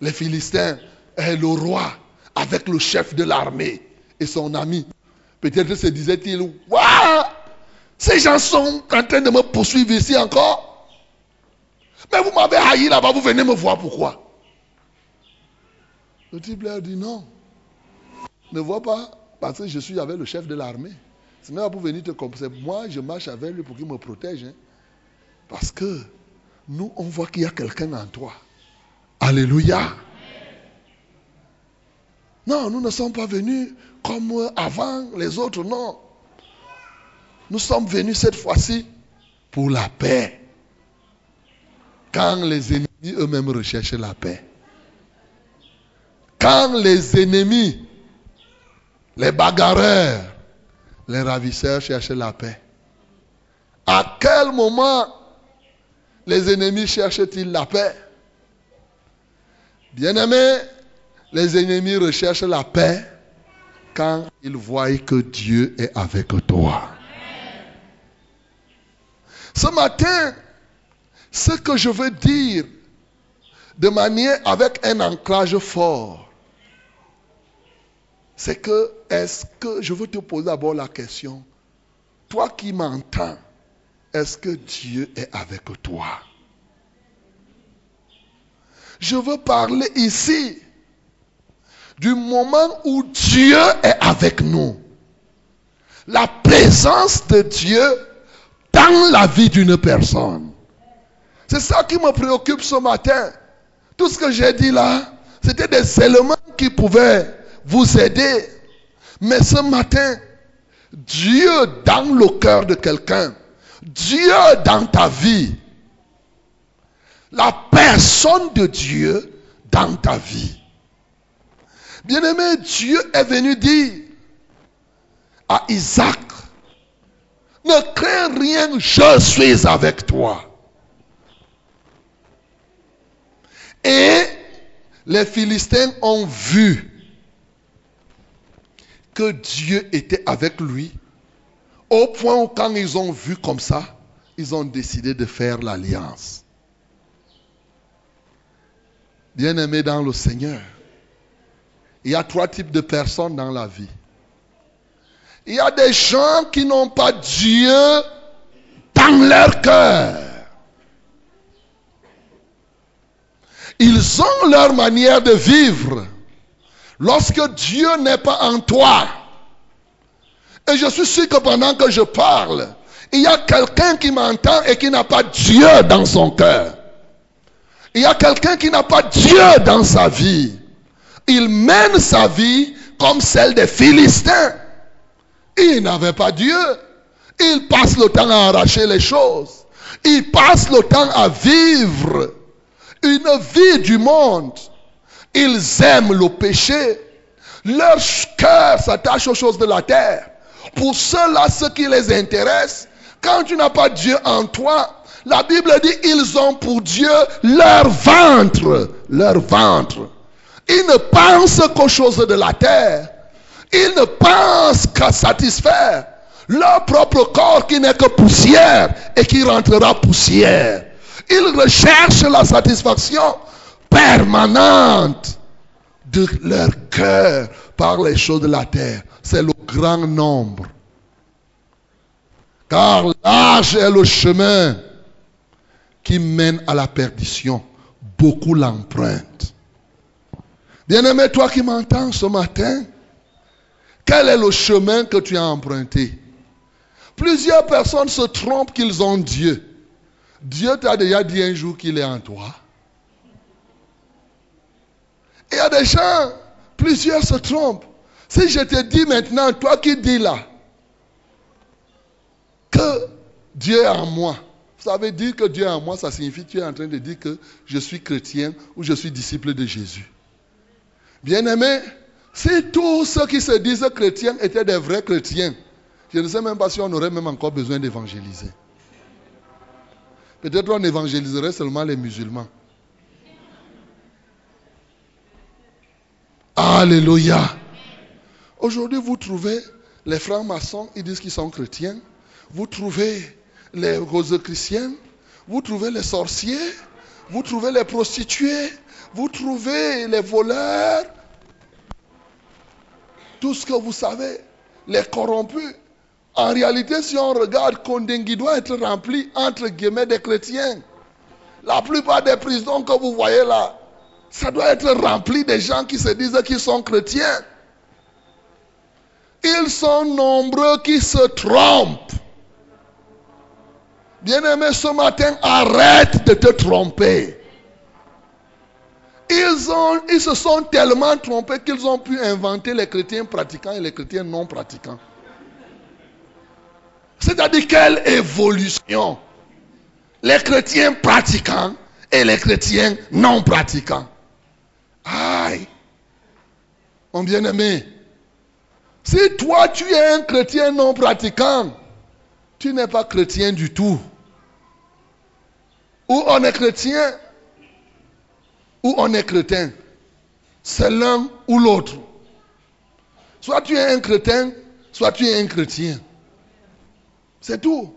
Speaker 1: les Philistins et le roi avec le chef de l'armée et son ami, peut-être se disait-il, waouh, ces gens sont en train de me poursuivre ici encore. Mais vous m'avez haï là-bas, vous venez me voir pourquoi? Le type leur dit non. Ne vois pas, parce que je suis avec le chef de l'armée. Ce n'est pas pour venir te comprendre. Moi, je marche avec lui pour qu'il me protège. Hein. Parce que nous, on voit qu'il y a quelqu'un en toi. Alléluia. Non, nous ne sommes pas venus comme avant les autres, non. Nous sommes venus cette fois-ci pour la paix. Quand les ennemis eux-mêmes recherchent la paix. Quand les ennemis, les bagarreurs, les ravisseurs cherchent la paix. À quel moment les ennemis cherchent-ils la paix? Bien-aimés, les ennemis recherchent la paix quand ils voient que Dieu est avec toi. Ce matin, ce que je veux dire de manière avec un ancrage fort, c'est que est-ce que je veux te poser d'abord la question, toi qui m'entends, est-ce que Dieu est avec toi? Je veux parler ici du moment où Dieu est avec nous. La présence de Dieu dans la vie d'une personne. C'est ça qui me préoccupe ce matin. Tout ce que j'ai dit là, c'était des éléments qui pouvaient vous aider. Mais ce matin, Dieu dans le cœur de quelqu'un, Dieu dans ta vie, la personne de Dieu dans ta vie. Bien-aimé, Dieu est venu dire à Isaac, ne crains rien, je suis avec toi. Et les Philistins ont vu que Dieu était avec lui, au point où quand ils ont vu comme ça, ils ont décidé de faire l'alliance. Bien-aimé dans le Seigneur, il y a trois types de personnes dans la vie. Il y a des gens qui n'ont pas Dieu dans leur cœur. Ils ont leur manière de vivre. Lorsque Dieu n'est pas en toi, et je suis sûr que pendant que je parle, il y a quelqu'un qui m'entend et qui n'a pas Dieu dans son cœur. Il y a quelqu'un qui n'a pas Dieu dans sa vie. Il mène sa vie comme celle des Philistins. Il n'avait pas Dieu. Il passe le temps à arracher les choses. Il passe le temps à vivre une vie du monde. Ils aiment le péché. Leur cœur s'attache aux choses de la terre. Pour cela, ce qui les intéresse, quand tu n'as pas Dieu en toi, la Bible dit, ils ont pour Dieu leur ventre. Leur ventre. Ils ne pensent qu'aux choses de la terre. Ils ne pensent qu'à satisfaire leur propre corps qui n'est que poussière et qui rentrera poussière. Ils recherchent la satisfaction permanente de leur cœur par les choses de la terre. C'est le grand nombre. Car large est le chemin qui mène à la perdition. Beaucoup l'empruntent. Bien-aimé, toi qui m'entends ce matin, quel est le chemin que tu as emprunté? Plusieurs personnes se trompent qu'ils ont Dieu. Dieu t'a déjà dit un jour qu'il est en toi. Il y a des gens, plusieurs se trompent. Si je te dis maintenant, toi qui dis là, que Dieu est en moi, ça veut dire que Dieu est en moi, ça signifie que tu es en train de dire que je suis chrétien ou je suis disciple de Jésus. Bien-aimé, Si tous ceux qui se disent chrétiens étaient des vrais chrétiens, je ne sais même pas si on aurait même encore besoin d'évangéliser. Peut-être on évangéliserait seulement les musulmans. Alléluia. Aujourd'hui, vous trouvez les francs-maçons, ils disent qu'ils sont chrétiens. Vous trouvez les roses chrétiennes. Vous trouvez les sorciers. Vous trouvez les prostituées. Vous trouvez les voleurs. Tout ce que vous savez, les corrompus. En réalité, si on regarde, Kondengui doit être rempli entre guillemets des chrétiens. La plupart des prisons que vous voyez là, ça doit être rempli des gens qui se disent qu'ils sont chrétiens. Ils sont nombreux qui se trompent. Bien-aimé, ce matin, arrête de te tromper. Ils, ont, ils se sont tellement trompés qu'ils ont pu inventer les chrétiens pratiquants et les chrétiens non pratiquants. C'est-à-dire quelle évolution Les chrétiens pratiquants et les chrétiens non pratiquants. Aïe. Mon bien-aimé, si toi tu es un chrétien non pratiquant, tu n'es pas chrétien du tout. Ou on est chrétien, ou on est chrétien. C'est l'un ou l'autre. Soit tu es un chrétien, soit tu es un chrétien. C'est tout.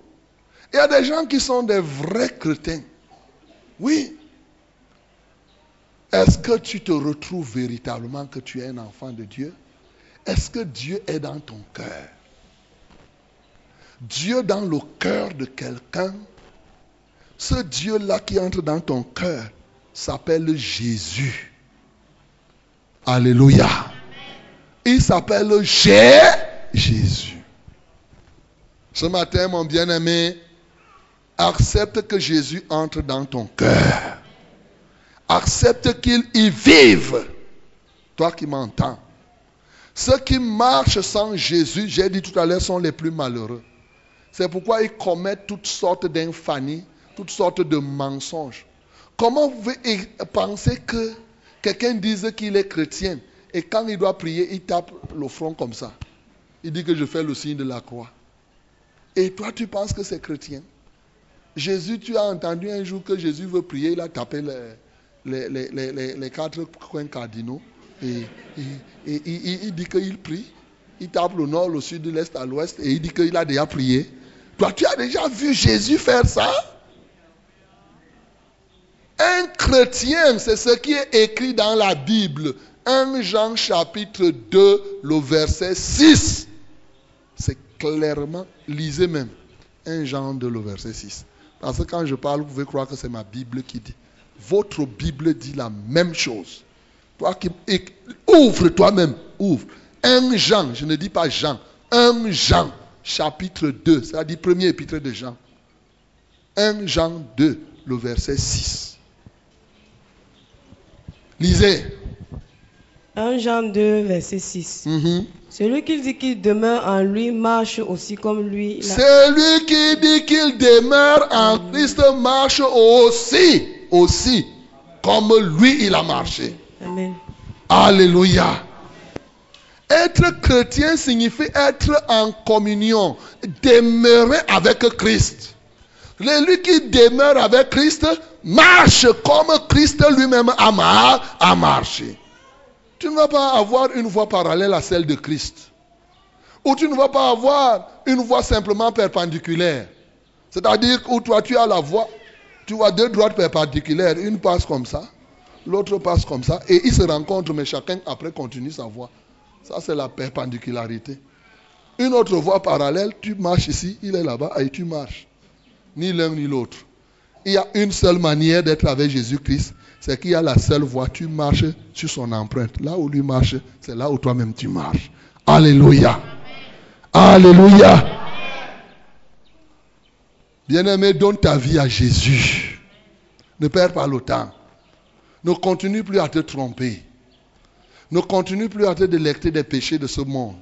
Speaker 1: Il y a des gens qui sont des vrais chrétiens. Oui. Est-ce que tu te retrouves véritablement que tu es un enfant de Dieu? Est-ce que Dieu est dans ton cœur? Dieu dans le cœur de quelqu'un, ce Dieu-là qui entre dans ton cœur s'appelle Jésus. Alléluia. Il s'appelle Jésus. Ce matin, mon bien-aimé, accepte que Jésus entre dans ton cœur. Accepte qu'il y vive. Toi qui m'entends. Ceux qui marchent sans Jésus, j'ai dit tout à l'heure, sont les plus malheureux. C'est pourquoi ils commettent toutes sortes d'infamies, toutes sortes de mensonges. Comment vous pouvez penser que quelqu'un dise qu'il est chrétien et quand il doit prier, il tape le front comme ça Il dit que je fais le signe de la croix. Et toi, tu penses que c'est chrétien? Jésus, tu as entendu un jour que Jésus veut prier, il a tapé les, les, quatre coins cardinaux. Et, il dit qu'il prie. Il tape le nord, le sud, l'est à l'ouest. Et il dit qu'il a déjà prié. Toi, tu as déjà vu Jésus faire ça? Un chrétien, c'est ce qui est écrit dans la Bible. 1 Jean chapitre 2, le verset 6. C'est clairement, lisez même. 1 Jean 2, le verset 6. Parce que quand je parle, vous pouvez croire que c'est ma Bible qui dit. Votre Bible dit la même chose. Toi qui ouvre toi-même, ouvre. 1 Jean, je ne dis pas Jean. 1 Jean, chapitre 2, c'est-à-dire premier épître de Jean. 1 Jean 2, le verset 6. Lisez.
Speaker 2: 1 Jean 2, verset 6. Mhm. Celui qui dit qu'il demeure en lui marche aussi comme lui.
Speaker 1: Celui qui dit qu'il demeure en Christ marche aussi, aussi, comme lui il a marché. Amen. Alléluia. Être chrétien signifie être en communion, demeurer avec Christ. Celui qui demeure avec Christ marche comme Christ lui-même a marché. Tu ne vas pas avoir une voie parallèle à celle de Christ. Ou tu ne vas pas avoir une voie simplement perpendiculaire. C'est-à-dire où toi tu as la voie, tu vois deux droites perpendiculaires, une passe comme ça, l'autre passe comme ça, et ils se rencontrent, mais chacun après continue sa voie. Ça c'est la perpendicularité. Une autre voie parallèle, tu marches ici, il est là-bas, et tu marches. Ni l'un ni l'autre. Il y a une seule manière d'être avec Jésus-Christ, c'est qu'il y a la seule voie. Tu marches sur son empreinte. Là où lui marche, c'est là où toi-même tu marches. Alléluia. Alléluia. Bien-aimé, donne ta vie à Jésus. Ne perds pas le temps. Ne continue plus à te tromper. Ne continue plus à te délecter des péchés de ce monde.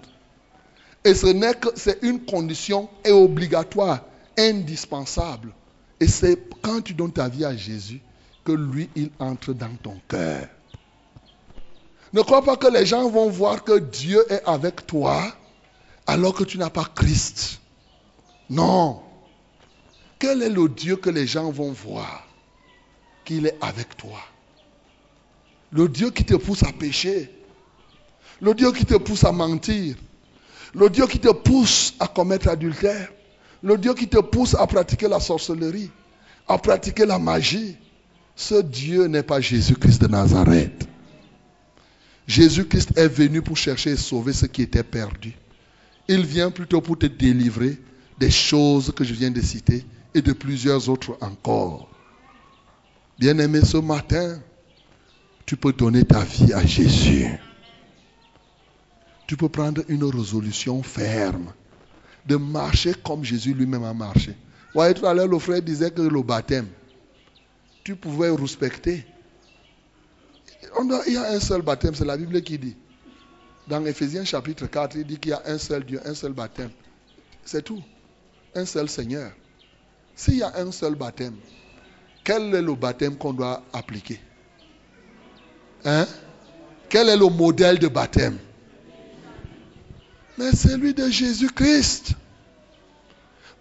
Speaker 1: Et ce n'est que c'est une condition et obligatoire, indispensable. Et c'est quand tu donnes ta vie à Jésus que lui, il entre dans ton cœur. Ne crois pas que les gens vont voir que Dieu est avec toi alors que tu n'as pas Christ. Non. Quel est le Dieu que les gens vont voir qu'il est avec toi? Le Dieu qui te pousse à pécher. Le Dieu qui te pousse à mentir. Le Dieu qui te pousse à commettre adultère. Le Dieu qui te pousse à pratiquer la sorcellerie, à pratiquer la magie. Ce Dieu n'est pas Jésus-Christ de Nazareth. Jésus-Christ est venu pour chercher et sauver ce qui était perdu. Il vient plutôt pour te délivrer des choses que je viens de citer et de plusieurs autres encore. Bien-aimé, ce matin, tu peux donner ta vie à Jésus. Tu peux prendre une résolution ferme de marcher comme Jésus lui-même a marché. Vous voyez, tout à l'heure, le frère disait que le baptême, tu pouvais respecter. il y a un seul baptême, c'est la Bible qui dit. Dans Ephésiens chapitre 4, il dit qu'il y a un seul Dieu, un seul baptême. C'est tout. Un seul Seigneur. S'il y a un seul baptême, quel est le baptême qu'on doit appliquer? Hein? Quel est le modèle de baptême? Mais celui de Jésus-Christ.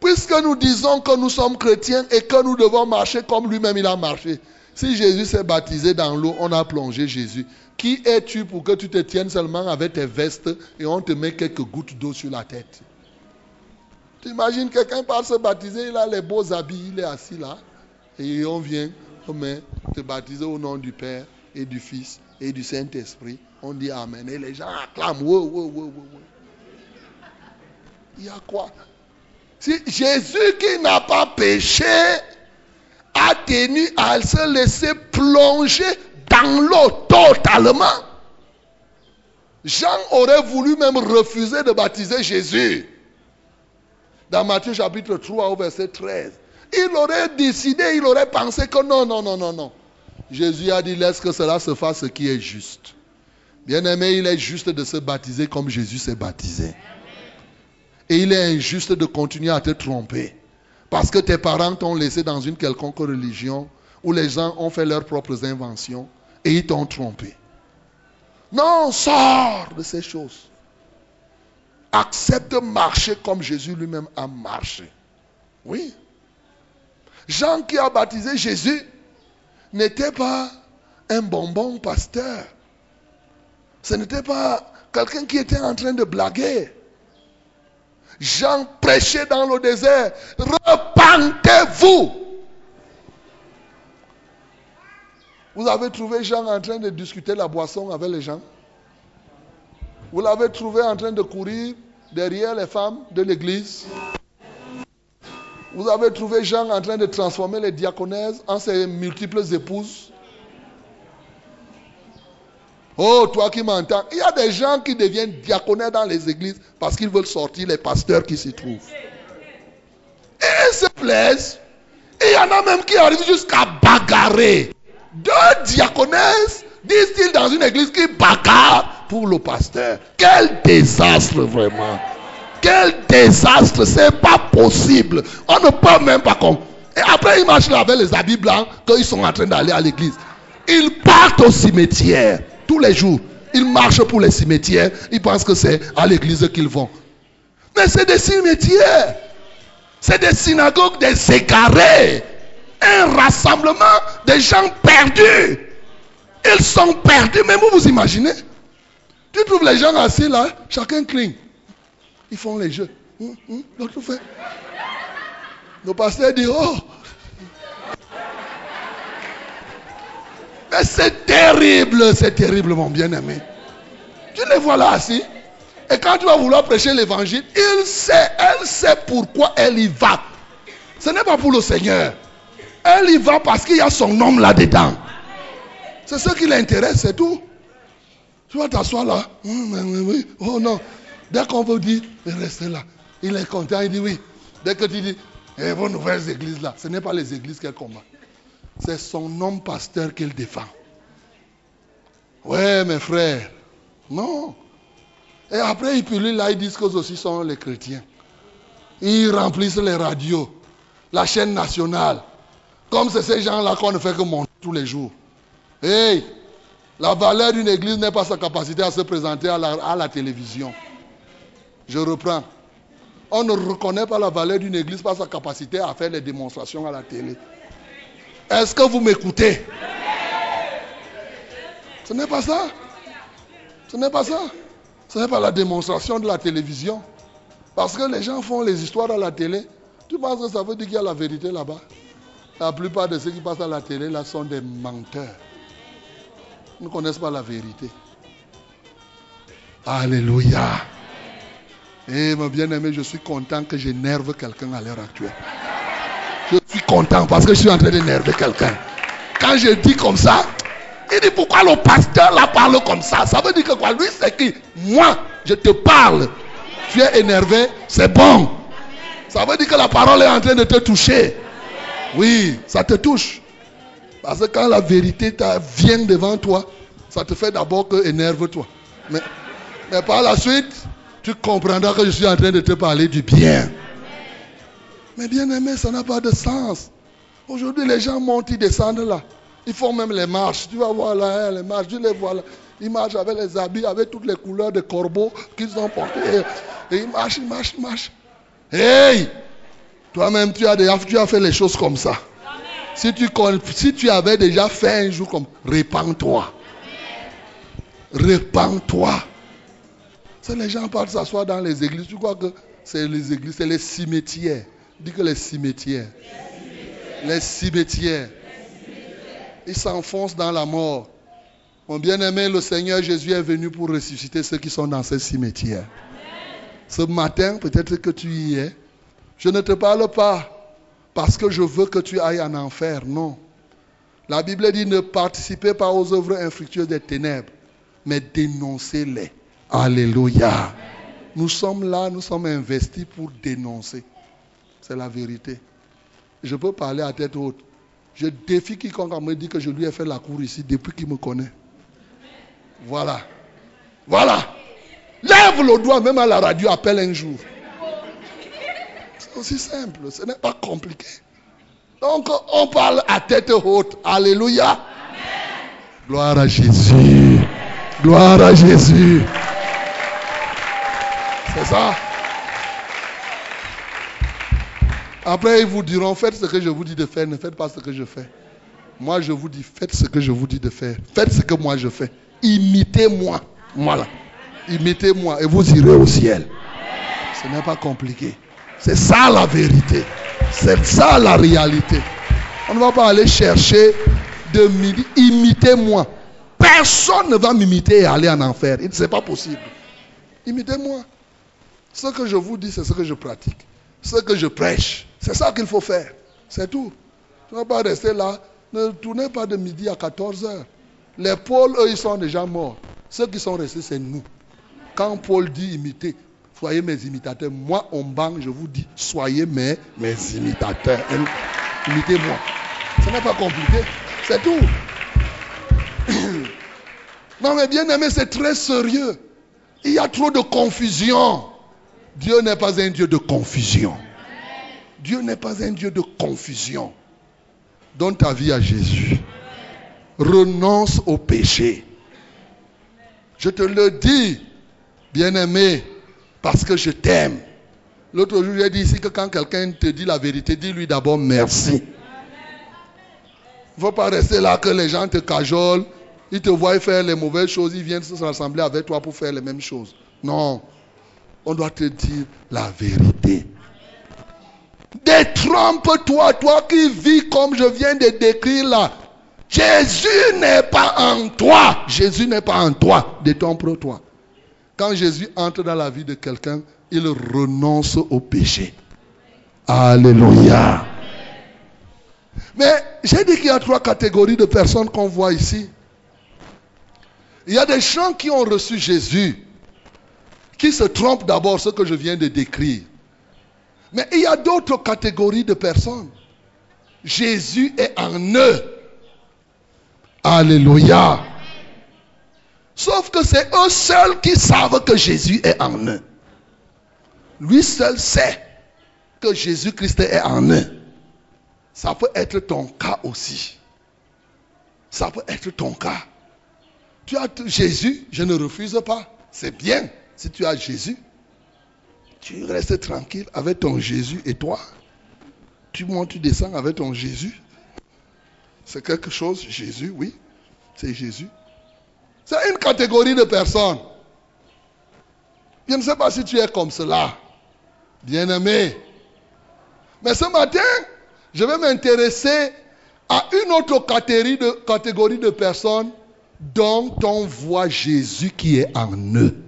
Speaker 1: Puisque nous disons que nous sommes chrétiens et que nous devons marcher comme lui-même il a marché. Si Jésus s'est baptisé dans l'eau, on a plongé Jésus. Qui es-tu pour que tu te tiennes seulement avec tes vestes et on te met quelques gouttes d'eau sur la tête? Tu imagines quelqu'un part se baptiser, il a les beaux habits, il est assis là. Et on vient, on te baptiser au nom du Père et du Fils et du Saint-Esprit. On dit Amen. Et les gens acclament. Il y a quoi? Si Jésus qui n'a pas péché a tenu à se laisser plonger dans l'eau totalement. Jean aurait voulu même refuser de baptiser Jésus dans Matthieu chapitre 3 au verset 13. Il aurait décidé, il aurait pensé que non, non, non, non, non. Jésus a dit, laisse que cela se fasse ce qui est juste. Bien-aimé, il est juste de se baptiser comme Jésus s'est baptisé. Et il est injuste de continuer à te tromper. Parce que tes parents t'ont laissé dans une quelconque religion où les gens ont fait leurs propres inventions et ils t'ont trompé. Non, sors de ces choses accepte de marcher comme Jésus lui-même a marché. Oui. Jean qui a baptisé Jésus n'était pas un bonbon pasteur. Ce n'était pas quelqu'un qui était en train de blaguer. Jean prêchait dans le désert. Repentez-vous. Vous avez trouvé Jean en train de discuter la boisson avec les gens? Vous l'avez trouvé en train de courir derrière les femmes de l'église? Vous avez trouvé Jean en train de transformer les diaconesses en ses multiples épouses? Oh, toi qui m'entends, il y a des gens qui deviennent diaconais dans les églises parce qu'ils veulent sortir les pasteurs qui s'y trouvent. Et ils se plaisent. Et il y en a même qui arrivent jusqu'à bagarrer. Deux diaconesses, disent-ils dans une église qui bagarre pour le pasteur. Quel désastre vraiment. Quel désastre. C'est pas possible. On ne peut même pas comme. Et après, ils marchent là avec les habits blancs quand ils sont en train d'aller à l'église. Ils partent au cimetière tous les jours. Ils marchent pour les cimetières. Ils pensent que c'est à l'église qu'ils vont. Mais c'est des cimetières. C'est des synagogues des égarés. Un rassemblement des gens perdus. Ils sont perdus. Mais vous vous imaginez? Tu trouves les gens assis là, chacun cligne. Ils font les jeux. L'autre fait. Le pasteur dit, oh. Mais c'est terrible, c'est terrible, mon bien-aimé. Tu les vois là assis. Et quand tu vas vouloir prêcher l'évangile, il sait, elle sait pourquoi elle y va. Ce n'est pas pour le Seigneur. Elle y va parce qu'il y a son homme là-dedans. C'est ce qui l'intéresse, c'est tout. Tu vas t'asseoir là. Oui, Oh non. Dès qu'on vous dit, restez là. Il est content, il dit oui. Dès que tu dis, eh, vos nouvelles églises là, ce n'est pas les églises qu'elle combat. C'est son homme pasteur qu'elle défend. Ouais, mes frères. Non. Et après, ils publient là, ils disent que aussi sont les chrétiens. Ils remplissent les radios, la chaîne nationale. Comme c'est ces gens-là qu'on ne fait que monter tous les jours. Hey, La valeur d'une église n'est pas sa capacité à se présenter à la, à la télévision. Je reprends. On ne reconnaît pas la valeur d'une église par sa capacité à faire les démonstrations à la télé. Est-ce que vous m'écoutez? Ce n'est pas ça. Ce n'est pas ça. Ce n'est pas la démonstration de la télévision. Parce que les gens font les histoires à la télé. Tu penses que ça veut dire qu'il y a la vérité là-bas? La plupart de ceux qui passent à la télé là sont des menteurs. Ils ne connaissent pas la vérité. Alléluia. Et mon bien-aimé, je suis content que j'énerve quelqu'un à l'heure actuelle. Je suis content parce que je suis en train d'énerver quelqu'un. Quand je dis comme ça, il dit pourquoi le pasteur la parle comme ça? Ça veut dire que quoi? Lui, c'est qui? Moi, je te parle. Tu es énervé, c'est bon. Ça veut dire que la parole est en train de te toucher. Oui, ça te touche. Parce que quand la vérité vient devant toi, ça te fait d'abord que énerve-toi. Mais, mais par la suite, tu comprendras que je suis en train de te parler du bien. Mais bien aimé, ça n'a pas de sens. Aujourd'hui, les gens montent, ils descendent là. Ils font même les marches. Tu vas voir là, hein, les marches, tu les vois là. Ils marchent avec les habits, avec toutes les couleurs de corbeaux qu'ils ont portés. Et ils marchent, ils marchent, ils marchent. Hey! Toi-même, tu as, déjà, fait les choses comme ça. Si tu, si tu avais déjà fait un jour comme, répands-toi. Répands-toi. C'est les gens partent s'asseoir dans les églises. Tu crois que c'est les églises, c'est les cimetières. Dis que les cimetières. Les cimetières. Ils s'enfoncent dans la mort. Mon bien-aimé, le Seigneur Jésus est venu pour ressusciter ceux qui sont dans ces cimetières. Ce matin, peut-être que tu y es. Je ne te parle pas parce que je veux que tu ailles en enfer. Non. La Bible dit ne participez pas aux œuvres infructueuses des ténèbres, mais dénoncez-les. Alléluia. Nous sommes là, nous sommes investis pour dénoncer. C'est la vérité. Je peux parler à tête haute. Je défie quiconque me dit que je lui ai fait la cour ici depuis qu'il me connaît. Voilà. Voilà. Lève le doigt, même à la radio, appelle un jour. C'est aussi simple, ce n'est pas compliqué. Donc, on parle à tête haute. Alléluia. Gloire à Jésus. Gloire à Jésus. C'est ça. Après, ils vous diront, faites ce que je vous dis de faire, ne faites pas ce que je fais. Moi, je vous dis, faites ce que je vous dis de faire. Faites ce que moi je fais. Imitez-moi. Voilà. Imitez-moi et vous irez au ciel. Ce n'est pas compliqué. C'est ça la vérité. C'est ça la réalité. On ne va pas aller chercher de Imitez-moi. Personne ne va m'imiter et aller en enfer. Ce n'est pas possible. Imitez-moi. Ce que je vous dis, c'est ce que je pratique. Ce que je prêche, c'est ça qu'il faut faire. C'est tout. Tu ne vas pas rester là. Ne tournez pas de midi à 14 heures. Les pôles, eux, ils sont déjà morts. Ceux qui sont restés, c'est nous. Quand Paul dit imiter, soyez mes imitateurs. Moi, en banque, je vous dis, soyez mes, mes imitateurs. Imitez-moi. Ce n'est pas compliqué. C'est tout. non, mais bien aimé, c'est très sérieux. Il y a trop de confusion. Dieu n'est pas un Dieu de confusion. Dieu n'est pas un Dieu de confusion. Donne ta vie à Jésus. Renonce au péché. Je te le dis, bien-aimé, parce que je t'aime. L'autre jour, j'ai dit ici que quand quelqu'un te dit la vérité, dis-lui d'abord merci. Il ne faut pas rester là que les gens te cajolent, ils te voient faire les mauvaises choses, ils viennent se rassembler avec toi pour faire les mêmes choses. Non, on doit te dire la vérité. Détrompe-toi, toi qui vis comme je viens de décrire là. Jésus n'est pas en toi. Jésus n'est pas en toi. Détrompe-toi. Quand Jésus entre dans la vie de quelqu'un, il renonce au péché. Alléluia. Mais j'ai dit qu'il y a trois catégories de personnes qu'on voit ici. Il y a des gens qui ont reçu Jésus, qui se trompent d'abord ce que je viens de décrire. Mais il y a d'autres catégories de personnes. Jésus est en eux. Alléluia. Sauf que c'est eux seuls qui savent que Jésus est en eux. Lui seul sait que Jésus-Christ est en eux. Ça peut être ton cas aussi. Ça peut être ton cas. Tu as Jésus, je ne refuse pas. C'est bien si tu as Jésus. Tu restes tranquille avec ton Jésus et toi. Tu montes, tu descends avec ton Jésus. C'est quelque chose, Jésus, oui. C'est Jésus. C'est une catégorie de personnes. Je ne sais pas si tu es comme cela, bien-aimé. Mais ce matin, je vais m'intéresser à une autre catégorie de, catégorie de personnes dont on voit Jésus qui est en eux.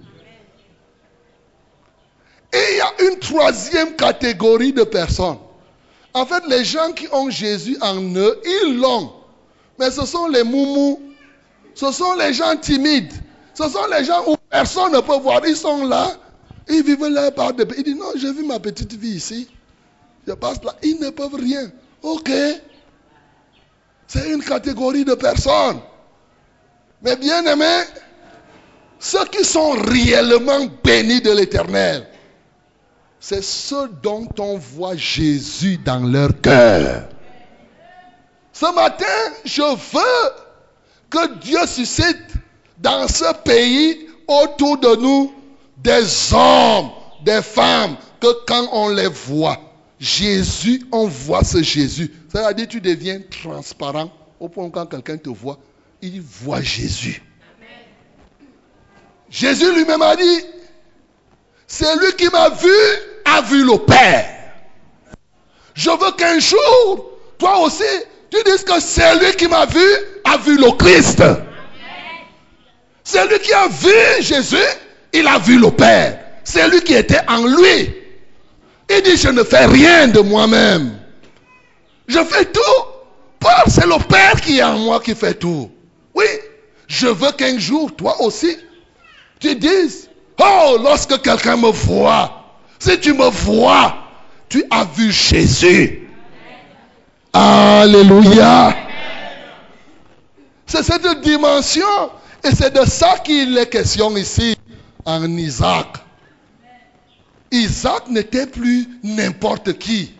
Speaker 1: Et il y a une troisième catégorie de personnes. En fait, les gens qui ont Jésus en eux, ils l'ont. Mais ce sont les moumous. Ce sont les gens timides. Ce sont les gens où personne ne peut voir. Ils sont là. Ils vivent là par des... Ils disent, non, j'ai vu ma petite vie ici. Je passe là. Ils ne peuvent rien. Ok. C'est une catégorie de personnes. Mais bien aimés, ceux qui sont réellement bénis de l'éternel, c'est ceux dont on voit Jésus dans leur cœur. Ce matin, je veux que Dieu suscite dans ce pays autour de nous des hommes, des femmes, que quand on les voit, Jésus, on voit ce Jésus. C'est-à-dire tu deviens transparent au point où quand quelqu'un te voit, il voit Jésus. Jésus lui-même a dit, c'est lui qui m'a vu, vu le Père. Je veux qu'un jour, toi aussi, tu dises que c'est lui qui m'a vu, a vu le Christ. C'est lui qui a vu Jésus, il a vu le Père. C'est lui qui était en lui. Il dit, je ne fais rien de moi-même. Je fais tout. C'est le Père qui est en moi qui fait tout. Oui, je veux qu'un jour, toi aussi, tu dises, oh, lorsque quelqu'un me voit, si tu me vois, tu as vu Jésus. Alléluia. C'est cette dimension et c'est de ça qu'il est question ici en Isaac. Isaac n'était plus n'importe qui.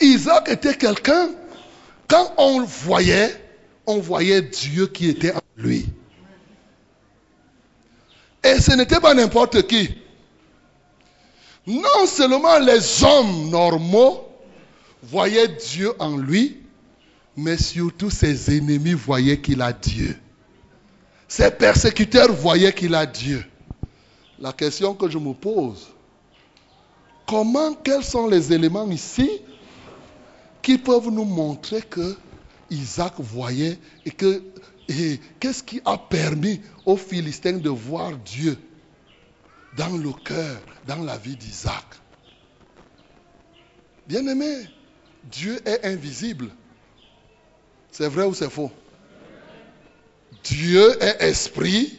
Speaker 1: Isaac était quelqu'un, quand on le voyait, on voyait Dieu qui était en lui. Et ce n'était pas n'importe qui. Non seulement les hommes normaux voyaient Dieu en lui, mais surtout ses ennemis voyaient qu'il a Dieu. Ses persécuteurs voyaient qu'il a Dieu. La question que je me pose, comment, quels sont les éléments ici qui peuvent nous montrer que Isaac voyait et que qu'est-ce qui a permis aux Philistins de voir Dieu? Dans le cœur, dans la vie d'Isaac Bien-aimé, Dieu est invisible. C'est vrai ou c'est faux? Dieu est esprit.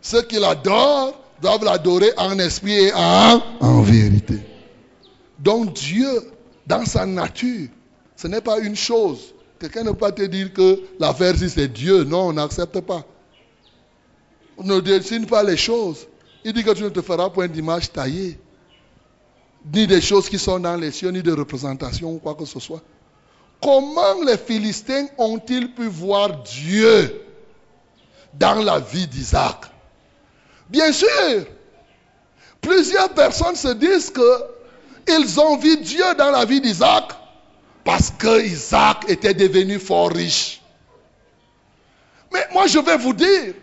Speaker 1: Ceux qui l'adorent doivent l'adorer en esprit et en, en vérité. Donc Dieu, dans sa nature, ce n'est pas une chose. Quelqu'un ne peut pas te dire que l'affaire c'est Dieu. Non, on n'accepte pas. On ne dessine pas les choses. Il dit que tu ne te feras point d'image taillée. Ni des choses qui sont dans les cieux, ni de représentation ou quoi que ce soit. Comment les Philistins ont-ils pu voir Dieu dans la vie d'Isaac? Bien sûr, plusieurs personnes se disent qu'ils ont vu Dieu dans la vie d'Isaac parce que Isaac était devenu fort riche. Mais moi je vais vous dire,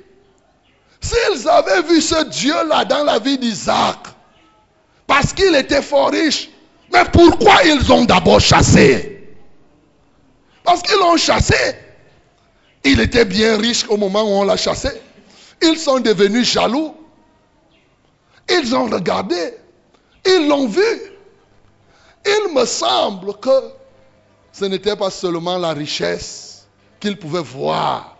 Speaker 1: s'ils avaient vu ce Dieu-là dans la vie d'Isaac, parce qu'il était fort riche, mais pourquoi ils ont d'abord chassé? Parce qu'ils l'ont chassé. Il était bien riche au moment où on l'a chassé. Ils sont devenus jaloux. Ils ont regardé. Ils l'ont vu. Il me semble que ce n'était pas seulement la richesse qu'ils pouvaient voir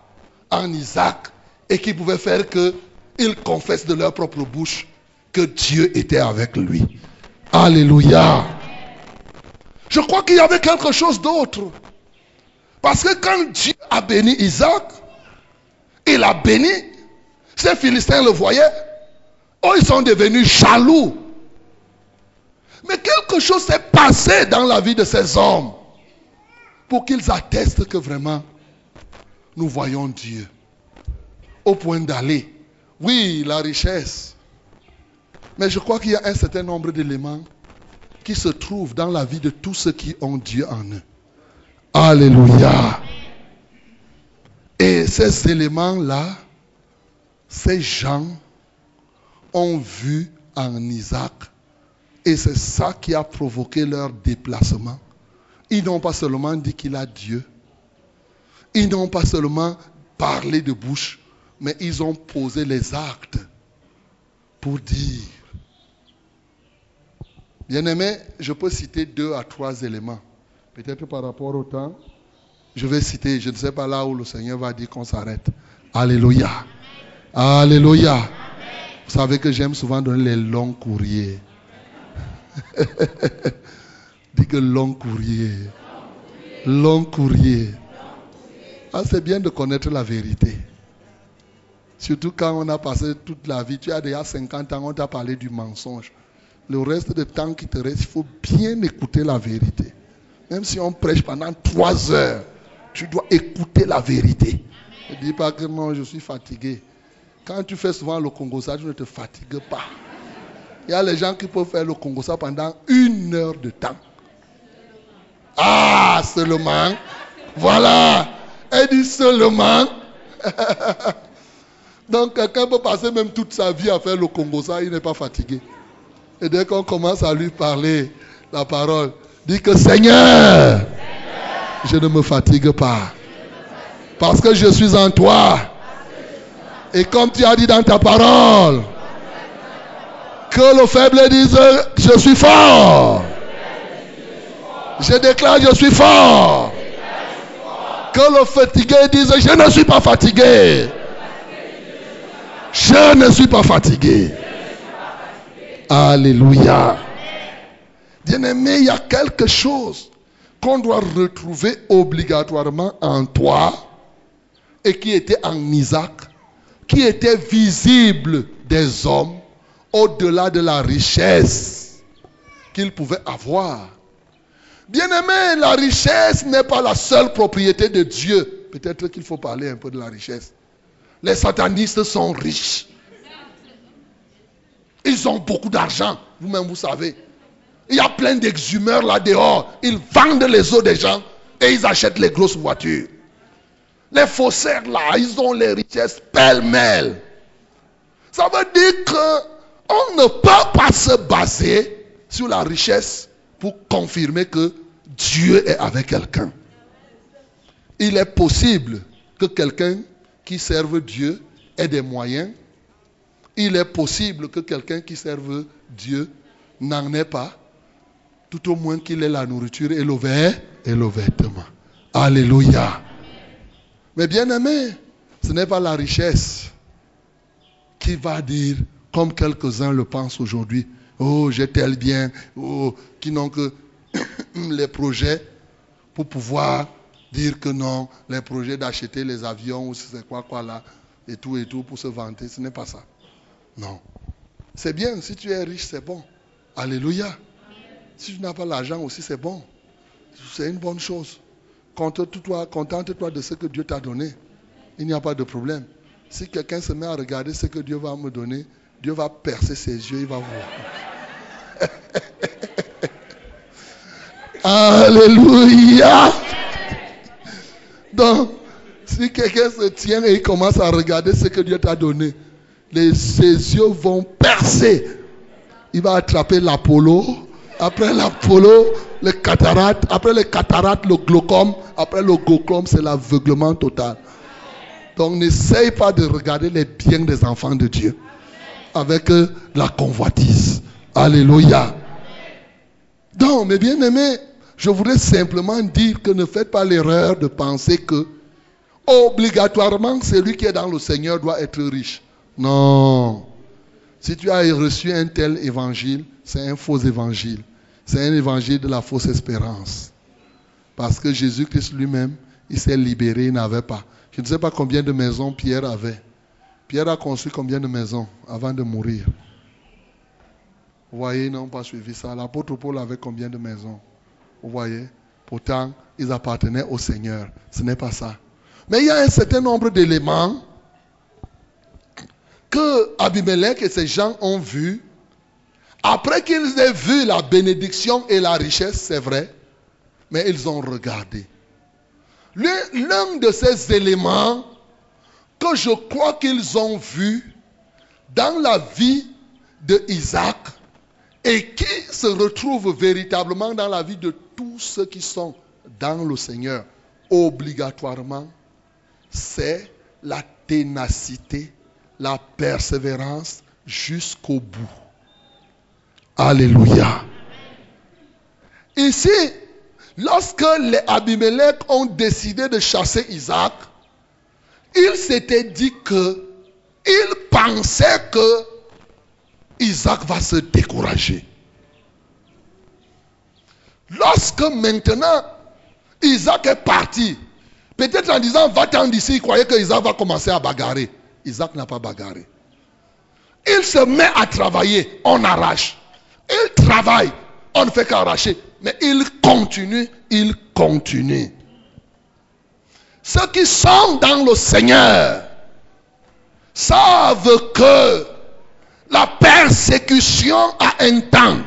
Speaker 1: en Isaac et qui pouvait faire qu'ils confessent de leur propre bouche que Dieu était avec lui. Alléluia. Je crois qu'il y avait quelque chose d'autre. Parce que quand Dieu a béni Isaac, il a béni. Ces Philistins le voyaient. Oh, ils sont devenus jaloux. Mais quelque chose s'est passé dans la vie de ces hommes pour qu'ils attestent que vraiment nous voyons Dieu. Au point d'aller. Oui, la richesse. Mais je crois qu'il y a un certain nombre d'éléments qui se trouvent dans la vie de tous ceux qui ont Dieu en eux. Alléluia. Et ces éléments-là, ces gens ont vu en Isaac. Et c'est ça qui a provoqué leur déplacement. Ils n'ont pas seulement dit qu'il a Dieu. Ils n'ont pas seulement parlé de bouche, mais ils ont posé les actes pour dire. Bien-aimé, je peux citer deux à trois éléments. Peut-être par rapport au temps. Je vais citer, je ne sais pas là où le Seigneur va dire qu'on s'arrête. Alléluia. Alléluia. Vous savez que j'aime souvent donner les longs courriers. Dis que long courrier. Long courrier. Ah, c'est bien de connaître la vérité. Surtout quand on a passé toute la vie. Tu as déjà 50 ans, on t'a parlé du mensonge. Le reste du temps qui te reste, il faut bien écouter la vérité. Même si on prêche pendant trois heures, tu dois écouter la vérité. Ne dis pas que non, je suis fatigué. Quand tu fais souvent le Congo, ça, tu ne te fatigues pas. Il y a les gens qui peuvent faire le Congo ça pendant une heure de temps. Ah, seulement. Voilà. Elle dit seulement. Donc, quelqu'un peut passer même toute sa vie à faire le Congo ça, il n'est pas fatigué. Et dès qu'on commence à lui parler la parole, dit que Seigneur, je ne me fatigue pas. Parce que je suis en toi. Et comme tu as dit dans ta parole, que le faible dise, je suis fort. Je déclare, je suis fort. Que le fatigué dise, je ne suis pas fatigué. Je ne suis pas fatigué. Alléluia. Bien-aimé, il y a quelque chose qu'on doit retrouver obligatoirement en toi et qui était en Isaac, qui était visible des hommes au-delà de la richesse qu'ils pouvaient avoir. Bien-aimé, la richesse n'est pas la seule propriété de Dieu. Peut-être qu'il faut parler un peu de la richesse. Les satanistes sont riches. Ils ont beaucoup d'argent, vous-même vous savez. Il y a plein d'exhumeurs là dehors. Ils vendent les eaux des gens et ils achètent les grosses voitures. Les faussaires là, ils ont les richesses pêle-mêle. Ça veut dire qu'on ne peut pas se baser sur la richesse pour confirmer que Dieu est avec quelqu'un. Il est possible que quelqu'un qui serve Dieu ait des moyens. Il est possible que quelqu'un qui serve Dieu n'en ait pas. Tout au moins qu'il ait la nourriture et le, et le vêtement. Alléluia. Mais bien aimé, ce n'est pas la richesse qui va dire, comme quelques-uns le pensent aujourd'hui, oh, j'ai tel bien, oh, qui n'ont que les projets pour pouvoir dire que non, les projets d'acheter les avions ou c'est quoi, quoi là, et tout et tout pour se vanter, ce n'est pas ça. Non. C'est bien, si tu es riche, c'est bon. Alléluia. Si tu n'as pas l'argent aussi, c'est bon. C'est une bonne chose. Contente-toi contente -toi de ce que Dieu t'a donné. Il n'y a pas de problème. Si quelqu'un se met à regarder ce que Dieu va me donner, Dieu va percer ses yeux, il va voir. Alléluia. Donc, si quelqu'un se tient et il commence à regarder ce que Dieu t'a donné, les, ses yeux vont percer. Il va attraper l'Apollo. Après l'Apollo, le cataracte. Après le cataracte, le glaucome. Après le glaucome, c'est l'aveuglement total. Donc n'essaye pas de regarder les biens des enfants de Dieu avec euh, la convoitise. Alléluia. Donc, mes bien-aimés, je voudrais simplement dire que ne faites pas l'erreur de penser que obligatoirement celui qui est dans le Seigneur doit être riche. Non. Si tu as reçu un tel évangile, c'est un faux évangile. C'est un évangile de la fausse espérance. Parce que Jésus-Christ lui-même, il s'est libéré, il n'avait pas. Je ne sais pas combien de maisons Pierre avait. Pierre a construit combien de maisons avant de mourir? Vous voyez, ils n'ont pas suivi ça. L'apôtre Paul avait combien de maisons? Vous voyez Pourtant, ils appartenaient au Seigneur. Ce n'est pas ça. Mais il y a un certain nombre d'éléments que Abimelech et ses gens ont vu, après qu'ils aient vu la bénédiction et la richesse, c'est vrai, mais ils ont regardé. L'un de ces éléments que je crois qu'ils ont vu dans la vie de Isaac et qui se retrouve véritablement dans la vie de tous ceux qui sont dans le Seigneur, obligatoirement, c'est la ténacité, la persévérance jusqu'au bout. Alléluia. Ici, lorsque les Abimelech ont décidé de chasser Isaac, ils s'étaient dit que ils pensaient que Isaac va se décourager. Lorsque maintenant Isaac est parti, peut-être en disant va-t'en d'ici, il croyait que Isaac va commencer à bagarrer. Isaac n'a pas bagarré. Il se met à travailler, on arrache. Il travaille, on ne fait qu'arracher. Mais il continue, il continue. Ceux qui sont dans le Seigneur savent que la persécution a un temps.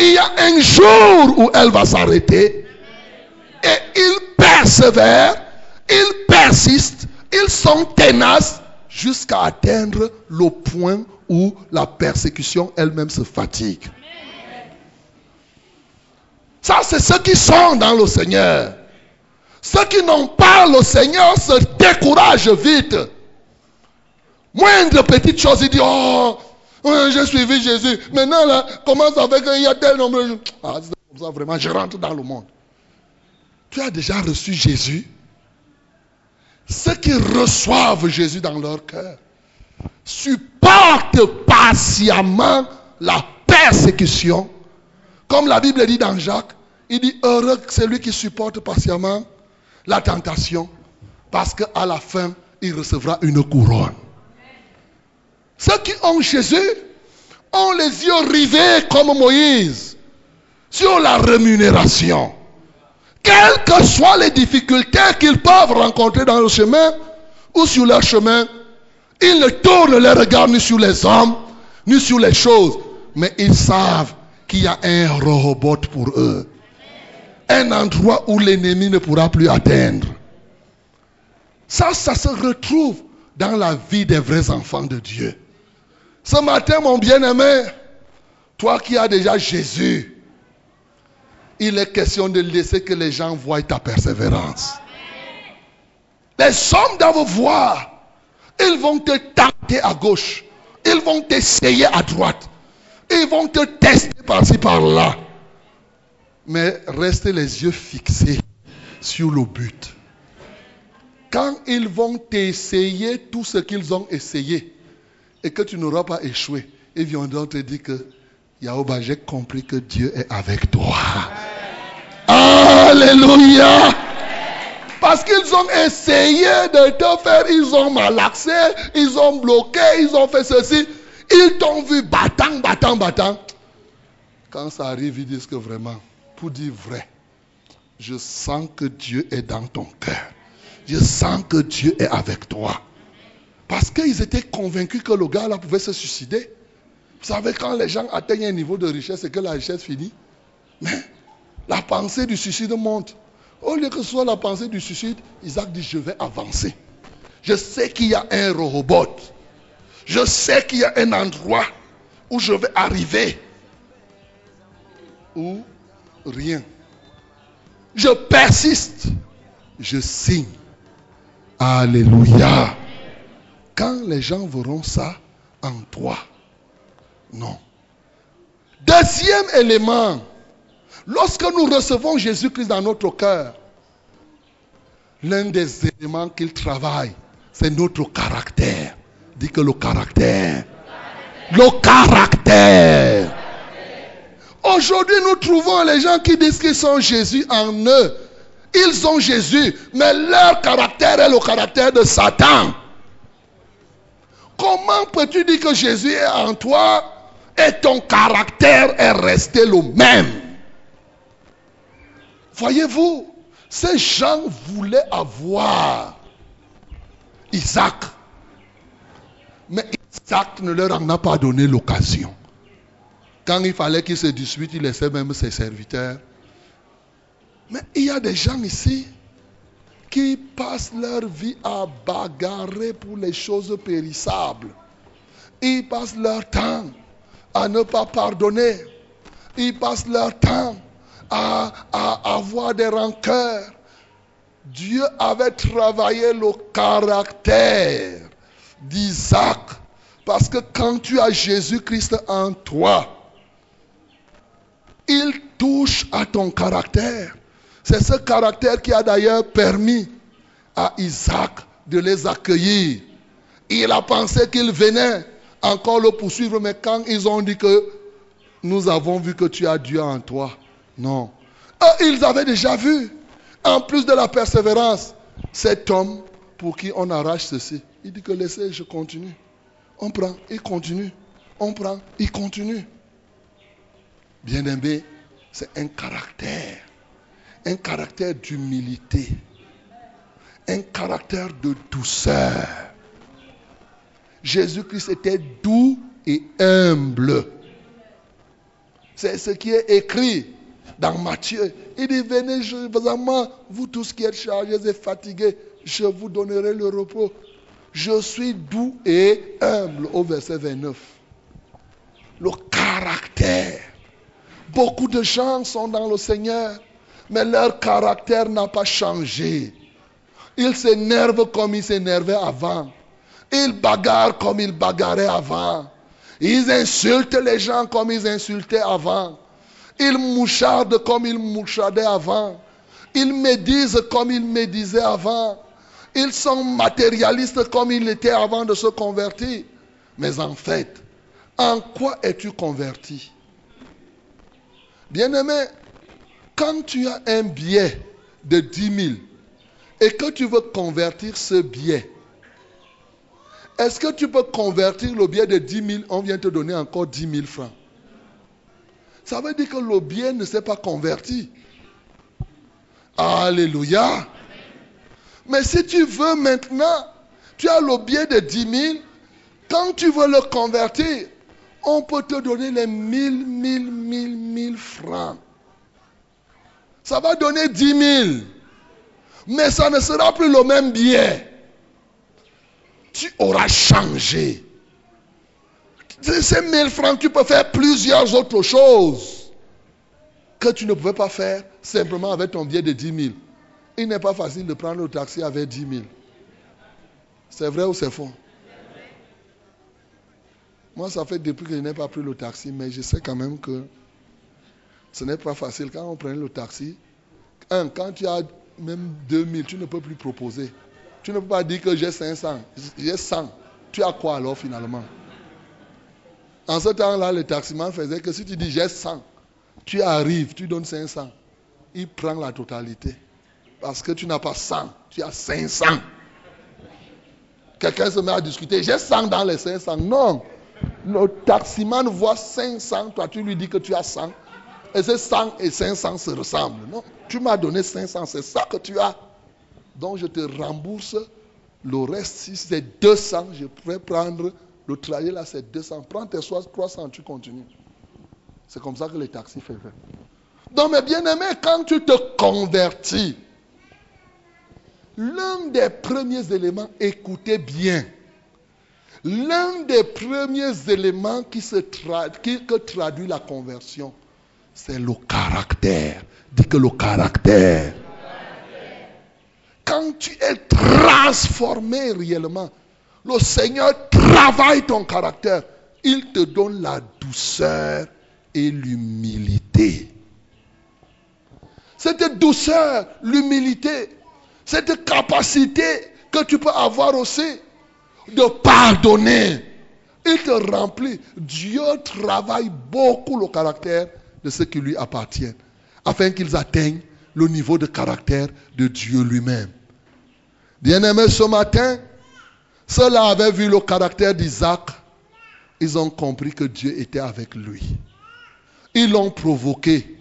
Speaker 1: Il y a un jour où elle va s'arrêter. Et ils persévèrent, ils persistent, ils sont tenaces jusqu'à atteindre le point où la persécution elle-même se fatigue. Ça, c'est ceux qui sont dans le Seigneur. Ceux qui n'ont pas le Seigneur se découragent vite. Moindre petite chose, il dit, oh, j'ai suivi Jésus. Maintenant, là, comment ça fait qu'il y a tel nombre de Ah, c'est comme ça, vraiment, je rentre dans le monde. Tu as déjà reçu Jésus. Ceux qui reçoivent Jésus dans leur cœur supportent patiemment la persécution. Comme la Bible dit dans Jacques, il dit heureux celui qui supporte patiemment la tentation, parce qu'à la fin, il recevra une couronne. Ceux qui ont Jésus ont les yeux rivés comme Moïse sur la rémunération. Quelles que soient les difficultés qu'ils peuvent rencontrer dans le chemin ou sur leur chemin, ils ne tournent les regards ni sur les hommes, ni sur les choses, mais ils savent qu'il y a un robot pour eux. Un endroit où l'ennemi ne pourra plus atteindre. Ça, ça se retrouve dans la vie des vrais enfants de Dieu. Ce matin, mon bien-aimé, toi qui as déjà Jésus, il est question de laisser que les gens voient ta persévérance. Les hommes doivent voir. Ils vont te tenter à gauche. Ils vont t'essayer à droite. Ils vont te tester par-ci, par-là. Mais restez les yeux fixés sur le but. Quand ils vont t'essayer tout ce qu'ils ont essayé, et que tu n'auras pas échoué, ils viendront te dire que Yahoba, j'ai compris que Dieu est avec toi. Alléluia. Parce qu'ils ont essayé de te faire, ils ont malaxé, ils ont bloqué, ils ont fait ceci. Ils t'ont vu battant, battant, battant. Quand ça arrive, ils disent que vraiment, pour dire vrai, je sens que Dieu est dans ton cœur. Je sens que Dieu est avec toi. Parce qu'ils étaient convaincus que le gars là pouvait se suicider. Vous savez, quand les gens atteignent un niveau de richesse et que la richesse finit, mais la pensée du suicide monte. Au lieu que ce soit la pensée du suicide, Isaac dit, je vais avancer. Je sais qu'il y a un robot. Je sais qu'il y a un endroit où je vais arriver. Ou rien. Je persiste. Je signe. Alléluia. Quand les gens verront ça en toi, non. Deuxième élément, lorsque nous recevons Jésus-Christ dans notre cœur, l'un des éléments qu'il travaille, c'est notre caractère. Dis que le caractère. Le caractère. Aujourd'hui, nous trouvons les gens qui disent qu'ils sont Jésus en eux. Ils ont Jésus, mais leur caractère est le caractère de Satan. Comment peux-tu dire que Jésus est en toi et ton caractère est resté le même? Voyez-vous, ces gens voulaient avoir Isaac. Mais Isaac ne leur en a pas donné l'occasion. Quand il fallait qu'il se dispute, il laissait même ses serviteurs. Mais il y a des gens ici qui passent leur vie à bagarrer pour les choses périssables. Ils passent leur temps à ne pas pardonner. Ils passent leur temps à, à avoir des rancœurs. Dieu avait travaillé le caractère d'Isaac. Parce que quand tu as Jésus-Christ en toi, il touche à ton caractère. C'est ce caractère qui a d'ailleurs permis à Isaac de les accueillir. Il a pensé qu'il venait encore le poursuivre, mais quand ils ont dit que nous avons vu que tu as Dieu en toi, non. ils avaient déjà vu, en plus de la persévérance, cet homme pour qui on arrache ceci. Il dit que laissez, je continue. On prend, il continue. On prend, il continue. Bien aimé, c'est un caractère. Un caractère d'humilité. Un caractère de douceur. Jésus-Christ était doux et humble. C'est ce qui est écrit dans Matthieu. Il dit, venez, je, vous tous qui êtes chargés et fatigués, je vous donnerai le repos. Je suis doux et humble au verset 29. Le caractère. Beaucoup de gens sont dans le Seigneur, mais leur caractère n'a pas changé. Ils s'énervent comme ils s'énervaient avant. Ils bagarrent comme ils bagarraient avant. Ils insultent les gens comme ils insultaient avant. Ils mouchardent comme ils mouchardaient avant. Ils médisent comme ils médisaient avant. Ils sont matérialistes comme ils l'étaient avant de se convertir. Mais en fait, en quoi es-tu converti? Bien-aimé, quand tu as un billet de 10 000 et que tu veux convertir ce billet, est-ce que tu peux convertir le billet de 10 000 On vient te donner encore 10 000 francs. Ça veut dire que le billet ne s'est pas converti. Alléluia. Mais si tu veux maintenant, tu as le billet de 10 000. Quand tu veux le convertir, on peut te donner les 1000, 1000, 1000, 1000 francs. Ça va donner 10 000. Mais ça ne sera plus le même billet. Tu auras changé. Ces 1000 francs, tu peux faire plusieurs autres choses que tu ne pouvais pas faire simplement avec ton billet de 10 000. Il n'est pas facile de prendre le taxi avec 10 000. C'est vrai ou c'est faux? Moi, ça fait depuis que je n'ai pas pris le taxi, mais je sais quand même que ce n'est pas facile. Quand on prend le taxi, un, quand tu as même 2000, tu ne peux plus proposer. Tu ne peux pas dire que j'ai 500, j'ai 100. Tu as quoi alors finalement? En ce temps-là, le taximan faisait que si tu dis j'ai 100, tu arrives, tu donnes 500. Il prend la totalité. Parce que tu n'as pas 100, tu as 500. Quelqu'un se met à discuter, j'ai 100 dans les 500. Non. Le taximan voit 500, toi tu lui dis que tu as 100. Et ces 100 et 500 se ressemblent. Non? Tu m'as donné 500, c'est ça que tu as. Donc je te rembourse le reste. Si c'est 200, je pourrais prendre le trajet là, c'est 200. Prends tes 300, tu continues. C'est comme ça que les taxis font. Donc, mes bien-aimés, quand tu te convertis, L'un des premiers éléments, écoutez bien, l'un des premiers éléments qui, se que traduit la conversion, c'est le caractère. Dis que le caractère. Quand tu es transformé réellement, le Seigneur travaille ton caractère. Il te donne la douceur et l'humilité. Cette douceur, l'humilité, cette capacité que tu peux avoir aussi de pardonner. Il te remplit. Dieu travaille beaucoup le caractère de ceux qui lui appartiennent, afin qu'ils atteignent le niveau de caractère de Dieu lui-même. Bien-aimés, ce matin, ceux-là avaient vu le caractère d'Isaac. Ils ont compris que Dieu était avec lui. Ils l'ont provoqué.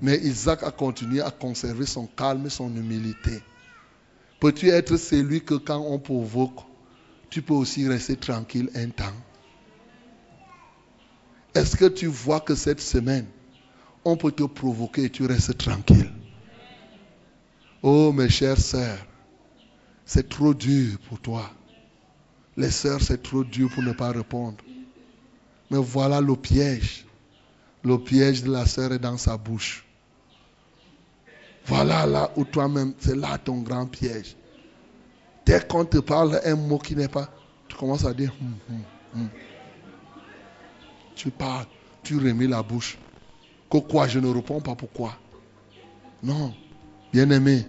Speaker 1: Mais Isaac a continué à conserver son calme et son humilité. Peux-tu être celui que quand on provoque, tu peux aussi rester tranquille un temps? Est-ce que tu vois que cette semaine, on peut te provoquer et tu restes tranquille Oh mes chères sœurs, c'est trop dur pour toi. Les sœurs, c'est trop dur pour ne pas répondre. Mais voilà le piège. Le piège de la sœur est dans sa bouche. Voilà là où toi-même, c'est là ton grand piège. Dès qu'on te parle un mot qui n'est pas, tu commences à dire, hum, hum, hum. tu parles, tu remets la bouche. Pourquoi je ne réponds pas pourquoi? Non, bien-aimé,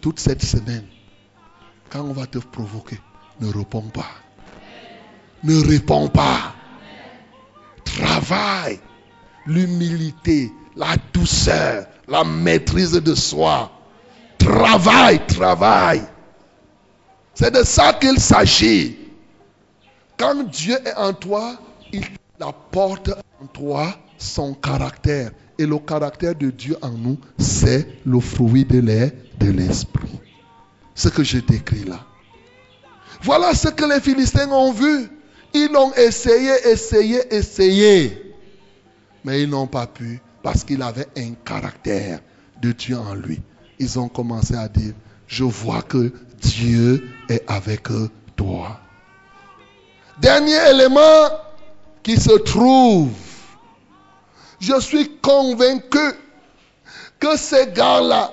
Speaker 1: toute cette semaine, quand on va te provoquer, ne réponds pas. Ne réponds pas. Travaille. L'humilité, la douceur, la maîtrise de soi. Travaille, travaille. C'est de ça qu'il s'agit. Quand Dieu est en toi, il apporte en toi son caractère. Et le caractère de Dieu en nous, c'est le fruit de l'esprit. Ce que je décris là. Voilà ce que les Philistins ont vu. Ils ont essayé, essayé, essayé. Mais ils n'ont pas pu parce qu'il avait un caractère de Dieu en lui. Ils ont commencé à dire, je vois que Dieu est avec toi. Dernier élément qui se trouve. Je suis convaincu que ces gars-là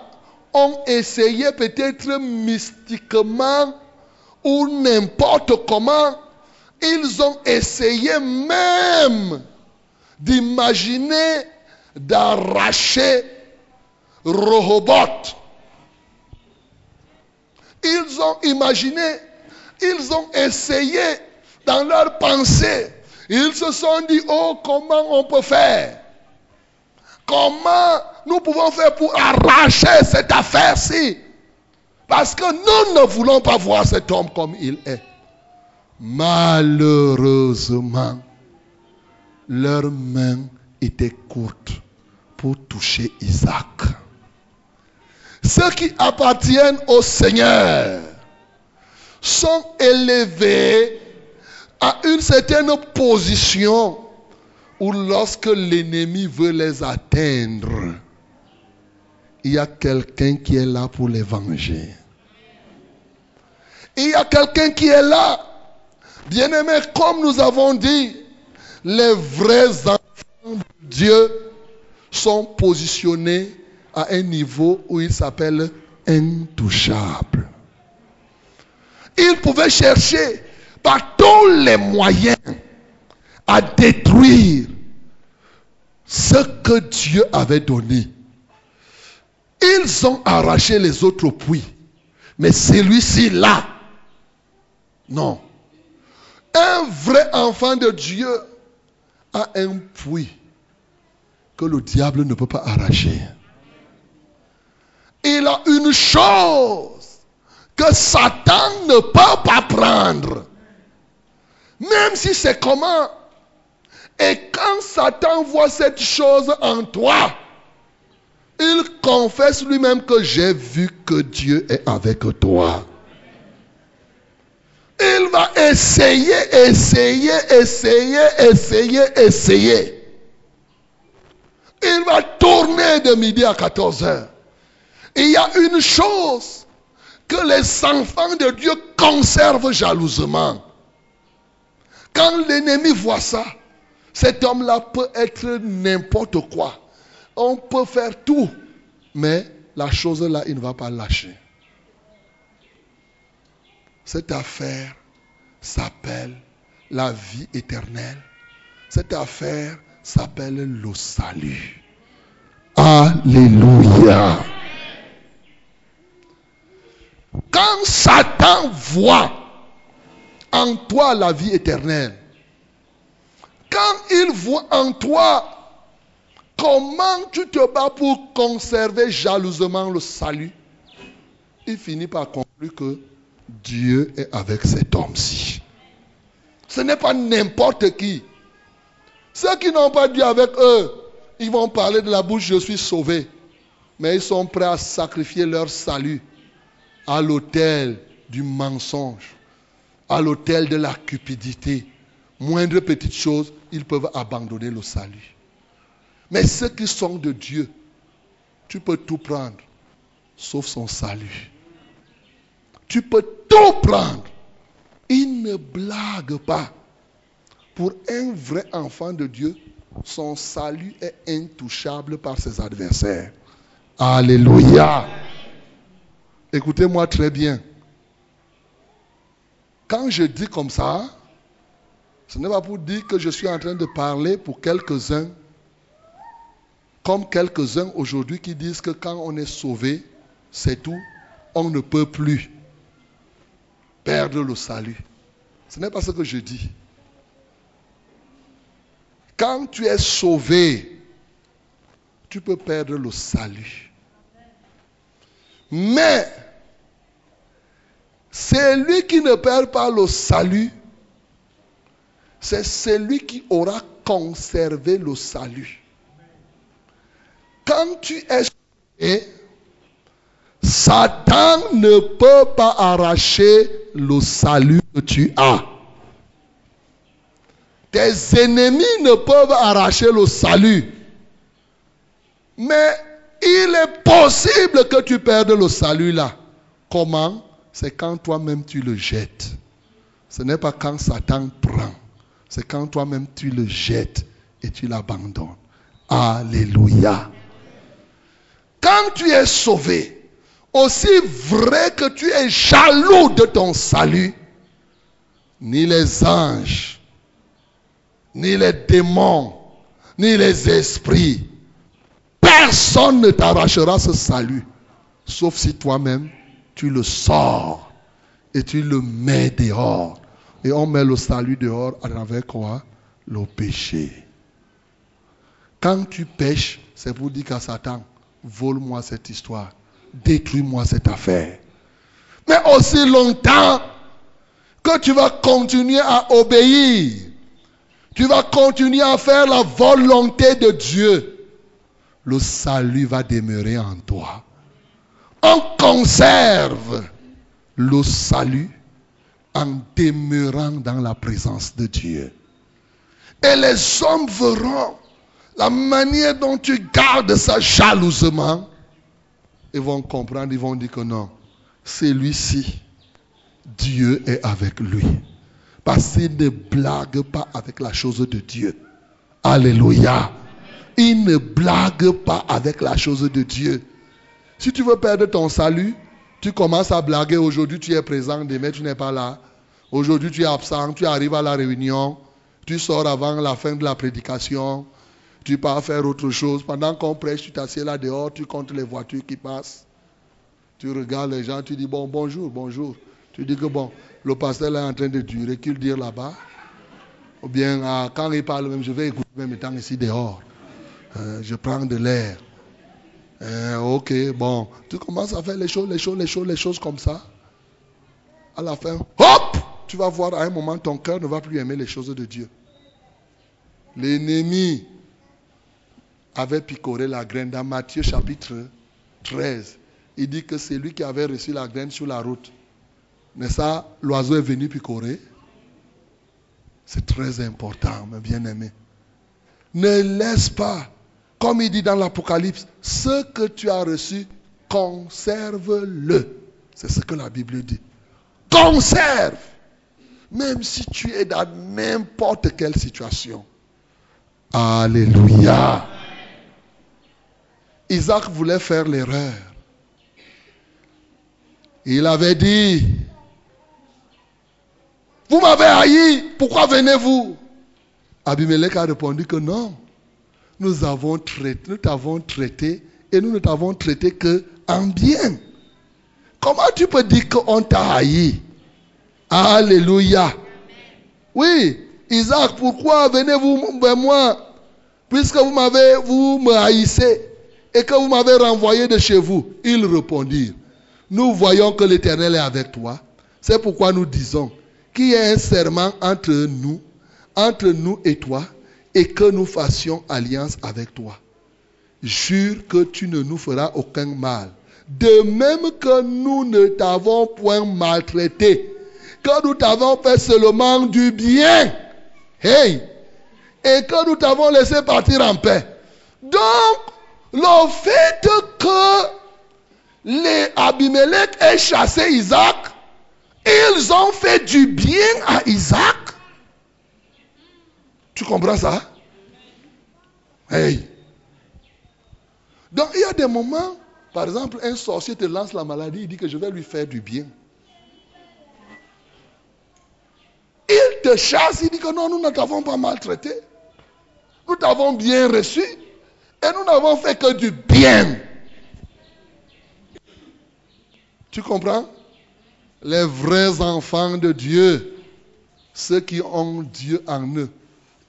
Speaker 1: ont essayé peut-être mystiquement ou n'importe comment, ils ont essayé même d'imaginer d'arracher Rehoboth. Ils ont imaginé, ils ont essayé dans leur pensée. Ils se sont dit, oh, comment on peut faire? Comment nous pouvons faire pour arracher cette affaire-ci? Parce que nous ne voulons pas voir cet homme comme il est. Malheureusement, leurs mains étaient courtes pour toucher Isaac. Ceux qui appartiennent au Seigneur sont élevés à une certaine position où lorsque l'ennemi veut les atteindre, il y a quelqu'un qui est là pour les venger. Il y a quelqu'un qui est là. Bien aimé, comme nous avons dit, les vrais enfants de Dieu sont positionnés à un niveau où ils s'appellent intouchables. Ils pouvaient chercher par tous les moyens à détruire ce que Dieu avait donné. Ils ont arraché les autres puits. Mais celui-ci là, non. Un vrai enfant de Dieu a un puits que le diable ne peut pas arracher. Il a une chose que Satan ne peut pas prendre. Même si c'est comment. Et quand Satan voit cette chose en toi, il confesse lui-même que j'ai vu que Dieu est avec toi. Il va essayer, essayer, essayer, essayer, essayer. Il va tourner de midi à 14 heures. Il y a une chose que les enfants de Dieu conservent jalousement. Quand l'ennemi voit ça, cet homme-là peut être n'importe quoi. On peut faire tout, mais la chose-là, il ne va pas lâcher. Cette affaire s'appelle la vie éternelle. Cette affaire s'appelle le salut. Alléluia. Quand Satan voit en toi la vie éternelle, quand il voit en toi comment tu te bats pour conserver jalousement le salut, il finit par conclure que Dieu est avec cet homme-ci. Ce n'est pas n'importe qui. Ceux qui n'ont pas Dieu avec eux, ils vont parler de la bouche, je suis sauvé. Mais ils sont prêts à sacrifier leur salut à l'autel du mensonge. à l'autel de la cupidité, moindre petite chose, ils peuvent abandonner le salut. Mais ceux qui sont de Dieu, tu peux tout prendre, sauf son salut. Tu peux tout prendre. Il ne blague pas. Pour un vrai enfant de Dieu, son salut est intouchable par ses adversaires. Alléluia. Écoutez-moi très bien. Quand je dis comme ça, ce n'est pas pour dire que je suis en train de parler pour quelques-uns, comme quelques-uns aujourd'hui qui disent que quand on est sauvé, c'est tout, on ne peut plus perdre le salut. Ce n'est pas ce que je dis. Quand tu es sauvé, tu peux perdre le salut. Mais celui qui ne perd pas le salut, c'est celui qui aura conservé le salut. Quand tu es sauvé, Satan ne peut pas arracher le salut que tu as. Tes ennemis ne peuvent arracher le salut. Mais il est possible que tu perdes le salut là. Comment? C'est quand toi-même tu le jettes. Ce n'est pas quand Satan prend. C'est quand toi-même tu le jettes et tu l'abandonnes. Alléluia. Quand tu es sauvé, aussi vrai que tu es jaloux de ton salut, ni les anges, ni les démons, ni les esprits, personne ne t'arrachera ce salut, sauf si toi-même tu le sors et tu le mets dehors. Et on met le salut dehors avec quoi? Le péché. Quand tu pêches, c'est pour dire qu'à Satan, vole-moi cette histoire, détruis-moi cette affaire. Mais aussi longtemps que tu vas continuer à obéir, tu vas continuer à faire la volonté de Dieu, le salut va demeurer en toi. On conserve le salut en demeurant dans la présence de Dieu. Et les hommes verront la manière dont tu gardes ça jalousement. Ils vont comprendre, ils vont dire que non, celui-ci, Dieu est avec lui. Parce qu'il ne blague pas avec la chose de Dieu. Alléluia. Il ne blague pas avec la chose de Dieu. Si tu veux perdre ton salut, tu commences à blaguer. Aujourd'hui, tu es présent, demain, tu n'es pas là. Aujourd'hui, tu es absent, tu arrives à la réunion, tu sors avant la fin de la prédication, tu pars faire autre chose. Pendant qu'on prêche, tu t'assieds là dehors, tu comptes les voitures qui passent. Tu regardes les gens, tu dis bon, bonjour, bonjour. Tu dis que bon, le pasteur est en train de durer, qu'il dire là-bas. Ou bien, ah, quand il parle même, je vais écouter même étant ici dehors. Euh, je prends de l'air. Euh, ok, bon. Tu commences à faire les choses, les choses, les choses, les choses comme ça. À la fin, hop Tu vas voir à un moment, ton cœur ne va plus aimer les choses de Dieu. L'ennemi avait picoré la graine dans Matthieu chapitre 13. Il dit que c'est lui qui avait reçu la graine sur la route. Mais ça, l'oiseau est venu picorer. C'est très important, mes bien-aimés. Ne laisse pas, comme il dit dans l'Apocalypse, ce que tu as reçu, conserve-le. C'est ce que la Bible dit. Conserve. Même si tu es dans n'importe quelle situation. Alléluia. Isaac voulait faire l'erreur. Il avait dit, vous m'avez haï, pourquoi venez-vous? Abimelech a répondu que non. Nous avons traité, nous t'avons traité et nous ne t'avons traité que en bien. Comment tu peux dire qu'on t'a haï? Alléluia. Oui, Isaac, pourquoi venez-vous vers moi? Puisque vous m'avez, vous me haïssez et que vous m'avez renvoyé de chez vous. Ils répondirent, nous voyons que l'Éternel est avec toi. C'est pourquoi nous disons qu'il y ait un serment entre nous, entre nous et toi, et que nous fassions alliance avec toi. Jure que tu ne nous feras aucun mal. De même que nous ne t'avons point maltraité, que nous t'avons fait seulement du bien. Hey! Et que nous t'avons laissé partir en paix. Donc, le fait que les Abimelech aient chassé Isaac, ils ont fait du bien à Isaac. Tu comprends ça? Hey! Donc, il y a des moments, par exemple, un sorcier te lance la maladie, il dit que je vais lui faire du bien. Il te chasse, il dit que non, nous ne t'avons pas maltraité. Nous t'avons bien reçu et nous n'avons fait que du bien. Tu comprends? Les vrais enfants de Dieu, ceux qui ont Dieu en eux.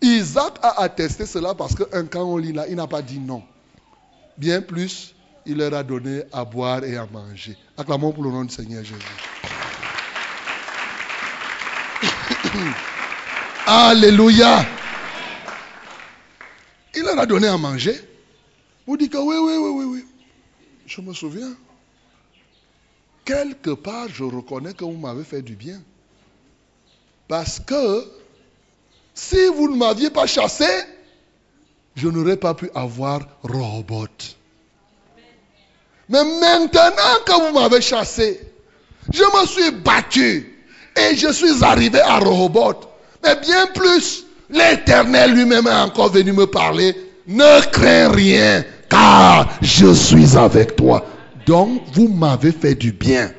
Speaker 1: Isaac a attesté cela parce qu'un quand on lit là, il n'a pas dit non. Bien plus, il leur a donné à boire et à manger. Acclamons pour le nom du Seigneur Jésus. Alléluia. Il leur a donné à manger. Vous dites que oui, oui, oui, oui, oui. Je me souviens. Quelque part, je reconnais que vous m'avez fait du bien. Parce que si vous ne m'aviez pas chassé, je n'aurais pas pu avoir robot. Mais maintenant que vous m'avez chassé, je me suis battu et je suis arrivé à Rehoboth. Mais bien plus, l'Éternel lui-même est encore venu me parler. Ne crains rien, car je suis avec toi. Donc, vous m'avez fait du bien.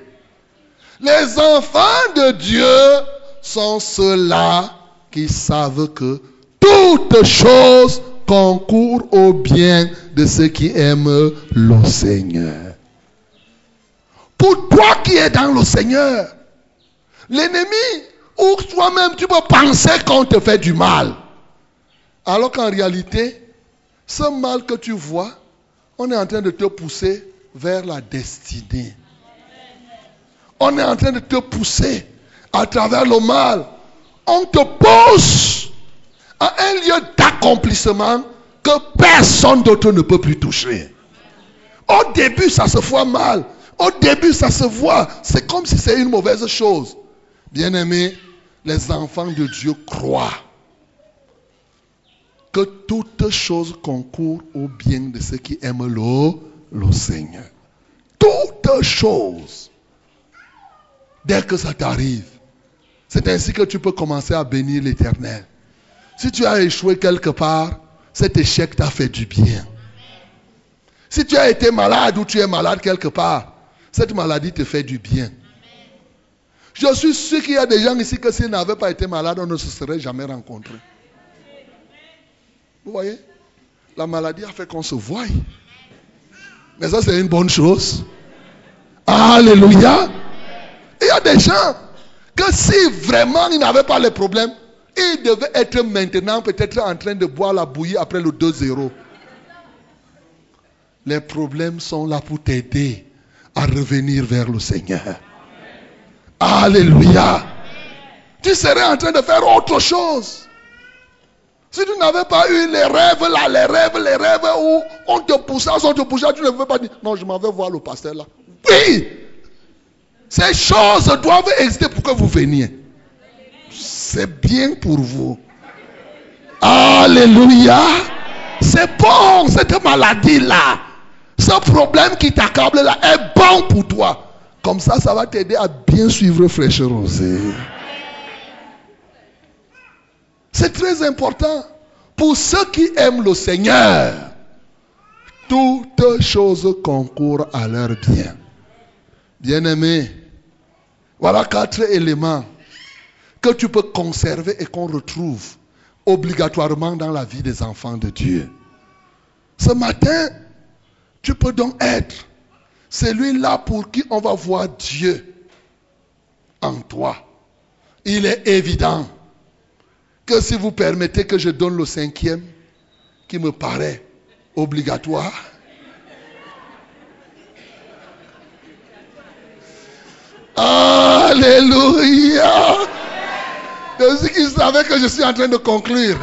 Speaker 1: Les enfants de Dieu sont ceux-là qui savent que toutes choses concourent au bien de ceux qui aiment le Seigneur. Pour toi qui es dans le Seigneur, l'ennemi ou toi-même tu peux penser qu'on te fait du mal. Alors qu'en réalité, ce mal que tu vois, on est en train de te pousser vers la destinée. On est en train de te pousser à travers le mal. On te pousse à un lieu d'accomplissement que personne d'autre ne peut plus toucher. Au début, ça se voit mal. Au début, ça se voit. C'est comme si c'est une mauvaise chose. Bien-aimés, les enfants de Dieu croient que toutes choses concourent au bien de ceux qui aiment le, le Seigneur. Toutes choses. Dès que ça t'arrive, c'est ainsi que tu peux commencer à bénir l'Éternel. Si tu as échoué quelque part, cet échec t'a fait du bien. Si tu as été malade ou tu es malade quelque part, cette maladie te fait du bien. Je suis sûr qu'il y a des gens ici que s'ils n'avaient pas été malades, on ne se serait jamais rencontrés. Vous voyez? La maladie a fait qu'on se voie. Mais ça, c'est une bonne chose. Alléluia. Il y a des gens que si vraiment ils n'avaient pas les problèmes, ils devaient être maintenant peut-être en train de boire la bouillie après le 2-0. Les problèmes sont là pour t'aider à revenir vers le Seigneur. Alléluia. Tu serais en train de faire autre chose. Si tu n'avais pas eu les rêves là, les rêves, les rêves où on te poussait, on te poussait, tu ne pouvais pas dire, non, je m'en vais voir le pasteur là. Oui. Ces choses doivent exister pour que vous veniez. C'est bien pour vous. Alléluia. C'est bon, cette maladie-là. Ce problème qui t'accable là est bon pour toi. Comme ça, ça va t'aider à bien suivre Fraîcheur Rosée. C'est très important. Pour ceux qui aiment le Seigneur, toutes choses concourent à leur bien. Bien-aimé, voilà quatre éléments que tu peux conserver et qu'on retrouve obligatoirement dans la vie des enfants de Dieu. Ce matin, tu peux donc être celui-là pour qui on va voir Dieu en toi. Il est évident que si vous permettez que je donne le cinquième, qui me paraît obligatoire, Alléluia. De ceux qui savaient que je suis en train de conclure.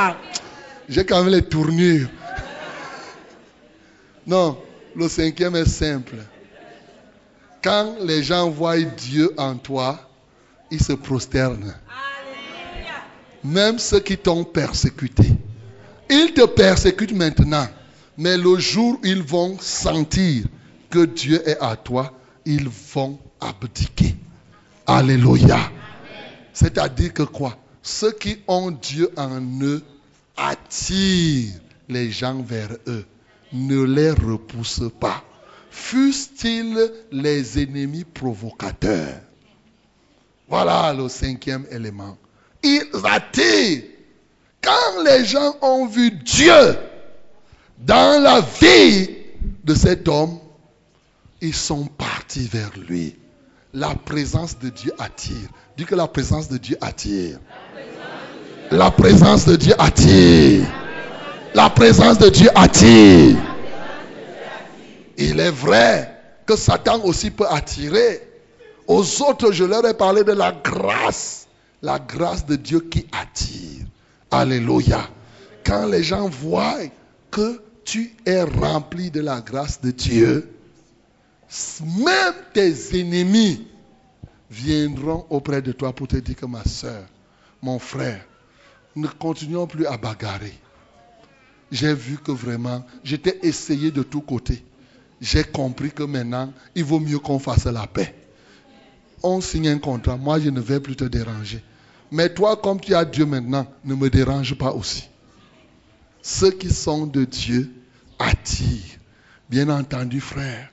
Speaker 1: J'ai quand même les tournures. Non, le cinquième est simple. Quand les gens voient Dieu en toi, ils se prosternent. Même ceux qui t'ont persécuté. Ils te persécutent maintenant. Mais le jour où ils vont sentir que Dieu est à toi, ils vont abdiquer. Alléluia. C'est-à-dire que quoi? Ceux qui ont Dieu en eux attirent les gens vers eux. Ne les repousse pas. Fussent-ils les ennemis provocateurs? Voilà le cinquième élément. Ils attirent. Quand les gens ont vu Dieu dans la vie de cet homme, ils sont partis vers lui. La présence de Dieu attire. Dis que la présence de Dieu attire. La présence de Dieu attire. La présence de Dieu attire. Il est vrai que Satan aussi peut attirer. Aux autres, je leur ai parlé de la grâce. La grâce de Dieu qui attire. Alléluia. Quand les gens voient que tu es rempli de la grâce de Dieu, même tes ennemis viendront auprès de toi pour te dire que ma soeur, mon frère, ne continuons plus à bagarrer. J'ai vu que vraiment, j'étais essayé de tous côtés. J'ai compris que maintenant, il vaut mieux qu'on fasse la paix. On signe un contrat, moi je ne vais plus te déranger. Mais toi, comme tu as Dieu maintenant, ne me dérange pas aussi. Ceux qui sont de Dieu attirent. Bien entendu, frère,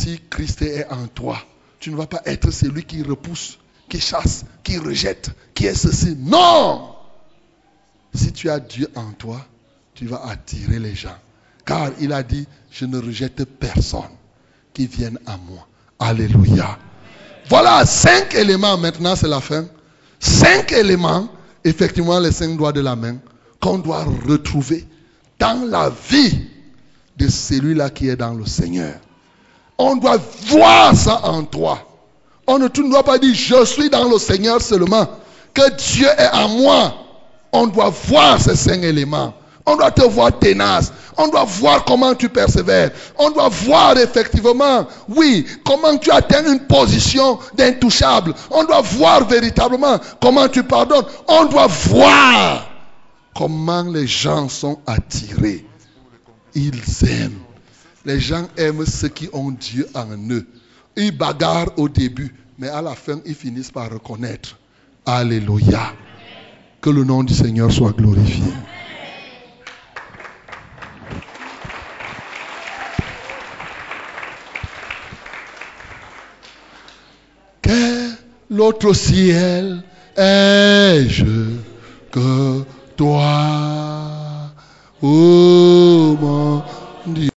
Speaker 1: si Christ est en toi, tu ne vas pas être celui qui repousse, qui chasse, qui rejette, qui est ceci. Non Si tu as Dieu en toi, tu vas attirer les gens. Car il a dit, je ne rejette personne qui vienne à moi. Alléluia. Voilà cinq éléments. Maintenant, c'est la fin. Cinq éléments, effectivement, les cinq doigts de la main, qu'on doit retrouver dans la vie de celui-là qui est dans le Seigneur. On doit voir ça en toi. On ne, tu ne dois pas dire je suis dans le Seigneur seulement, que Dieu est en moi. On doit voir ces cinq éléments. On doit te voir tenace. On doit voir comment tu persévères. On doit voir effectivement, oui, comment tu atteins une position d'intouchable. On doit voir véritablement comment tu pardonnes. On doit voir comment les gens sont attirés. Ils aiment. Les gens aiment ceux qui ont Dieu en eux. Ils bagarrent au début, mais à la fin, ils finissent par reconnaître. Alléluia. Que le nom du Seigneur soit glorifié. Quel autre ciel ai-je que toi, oh mon Dieu?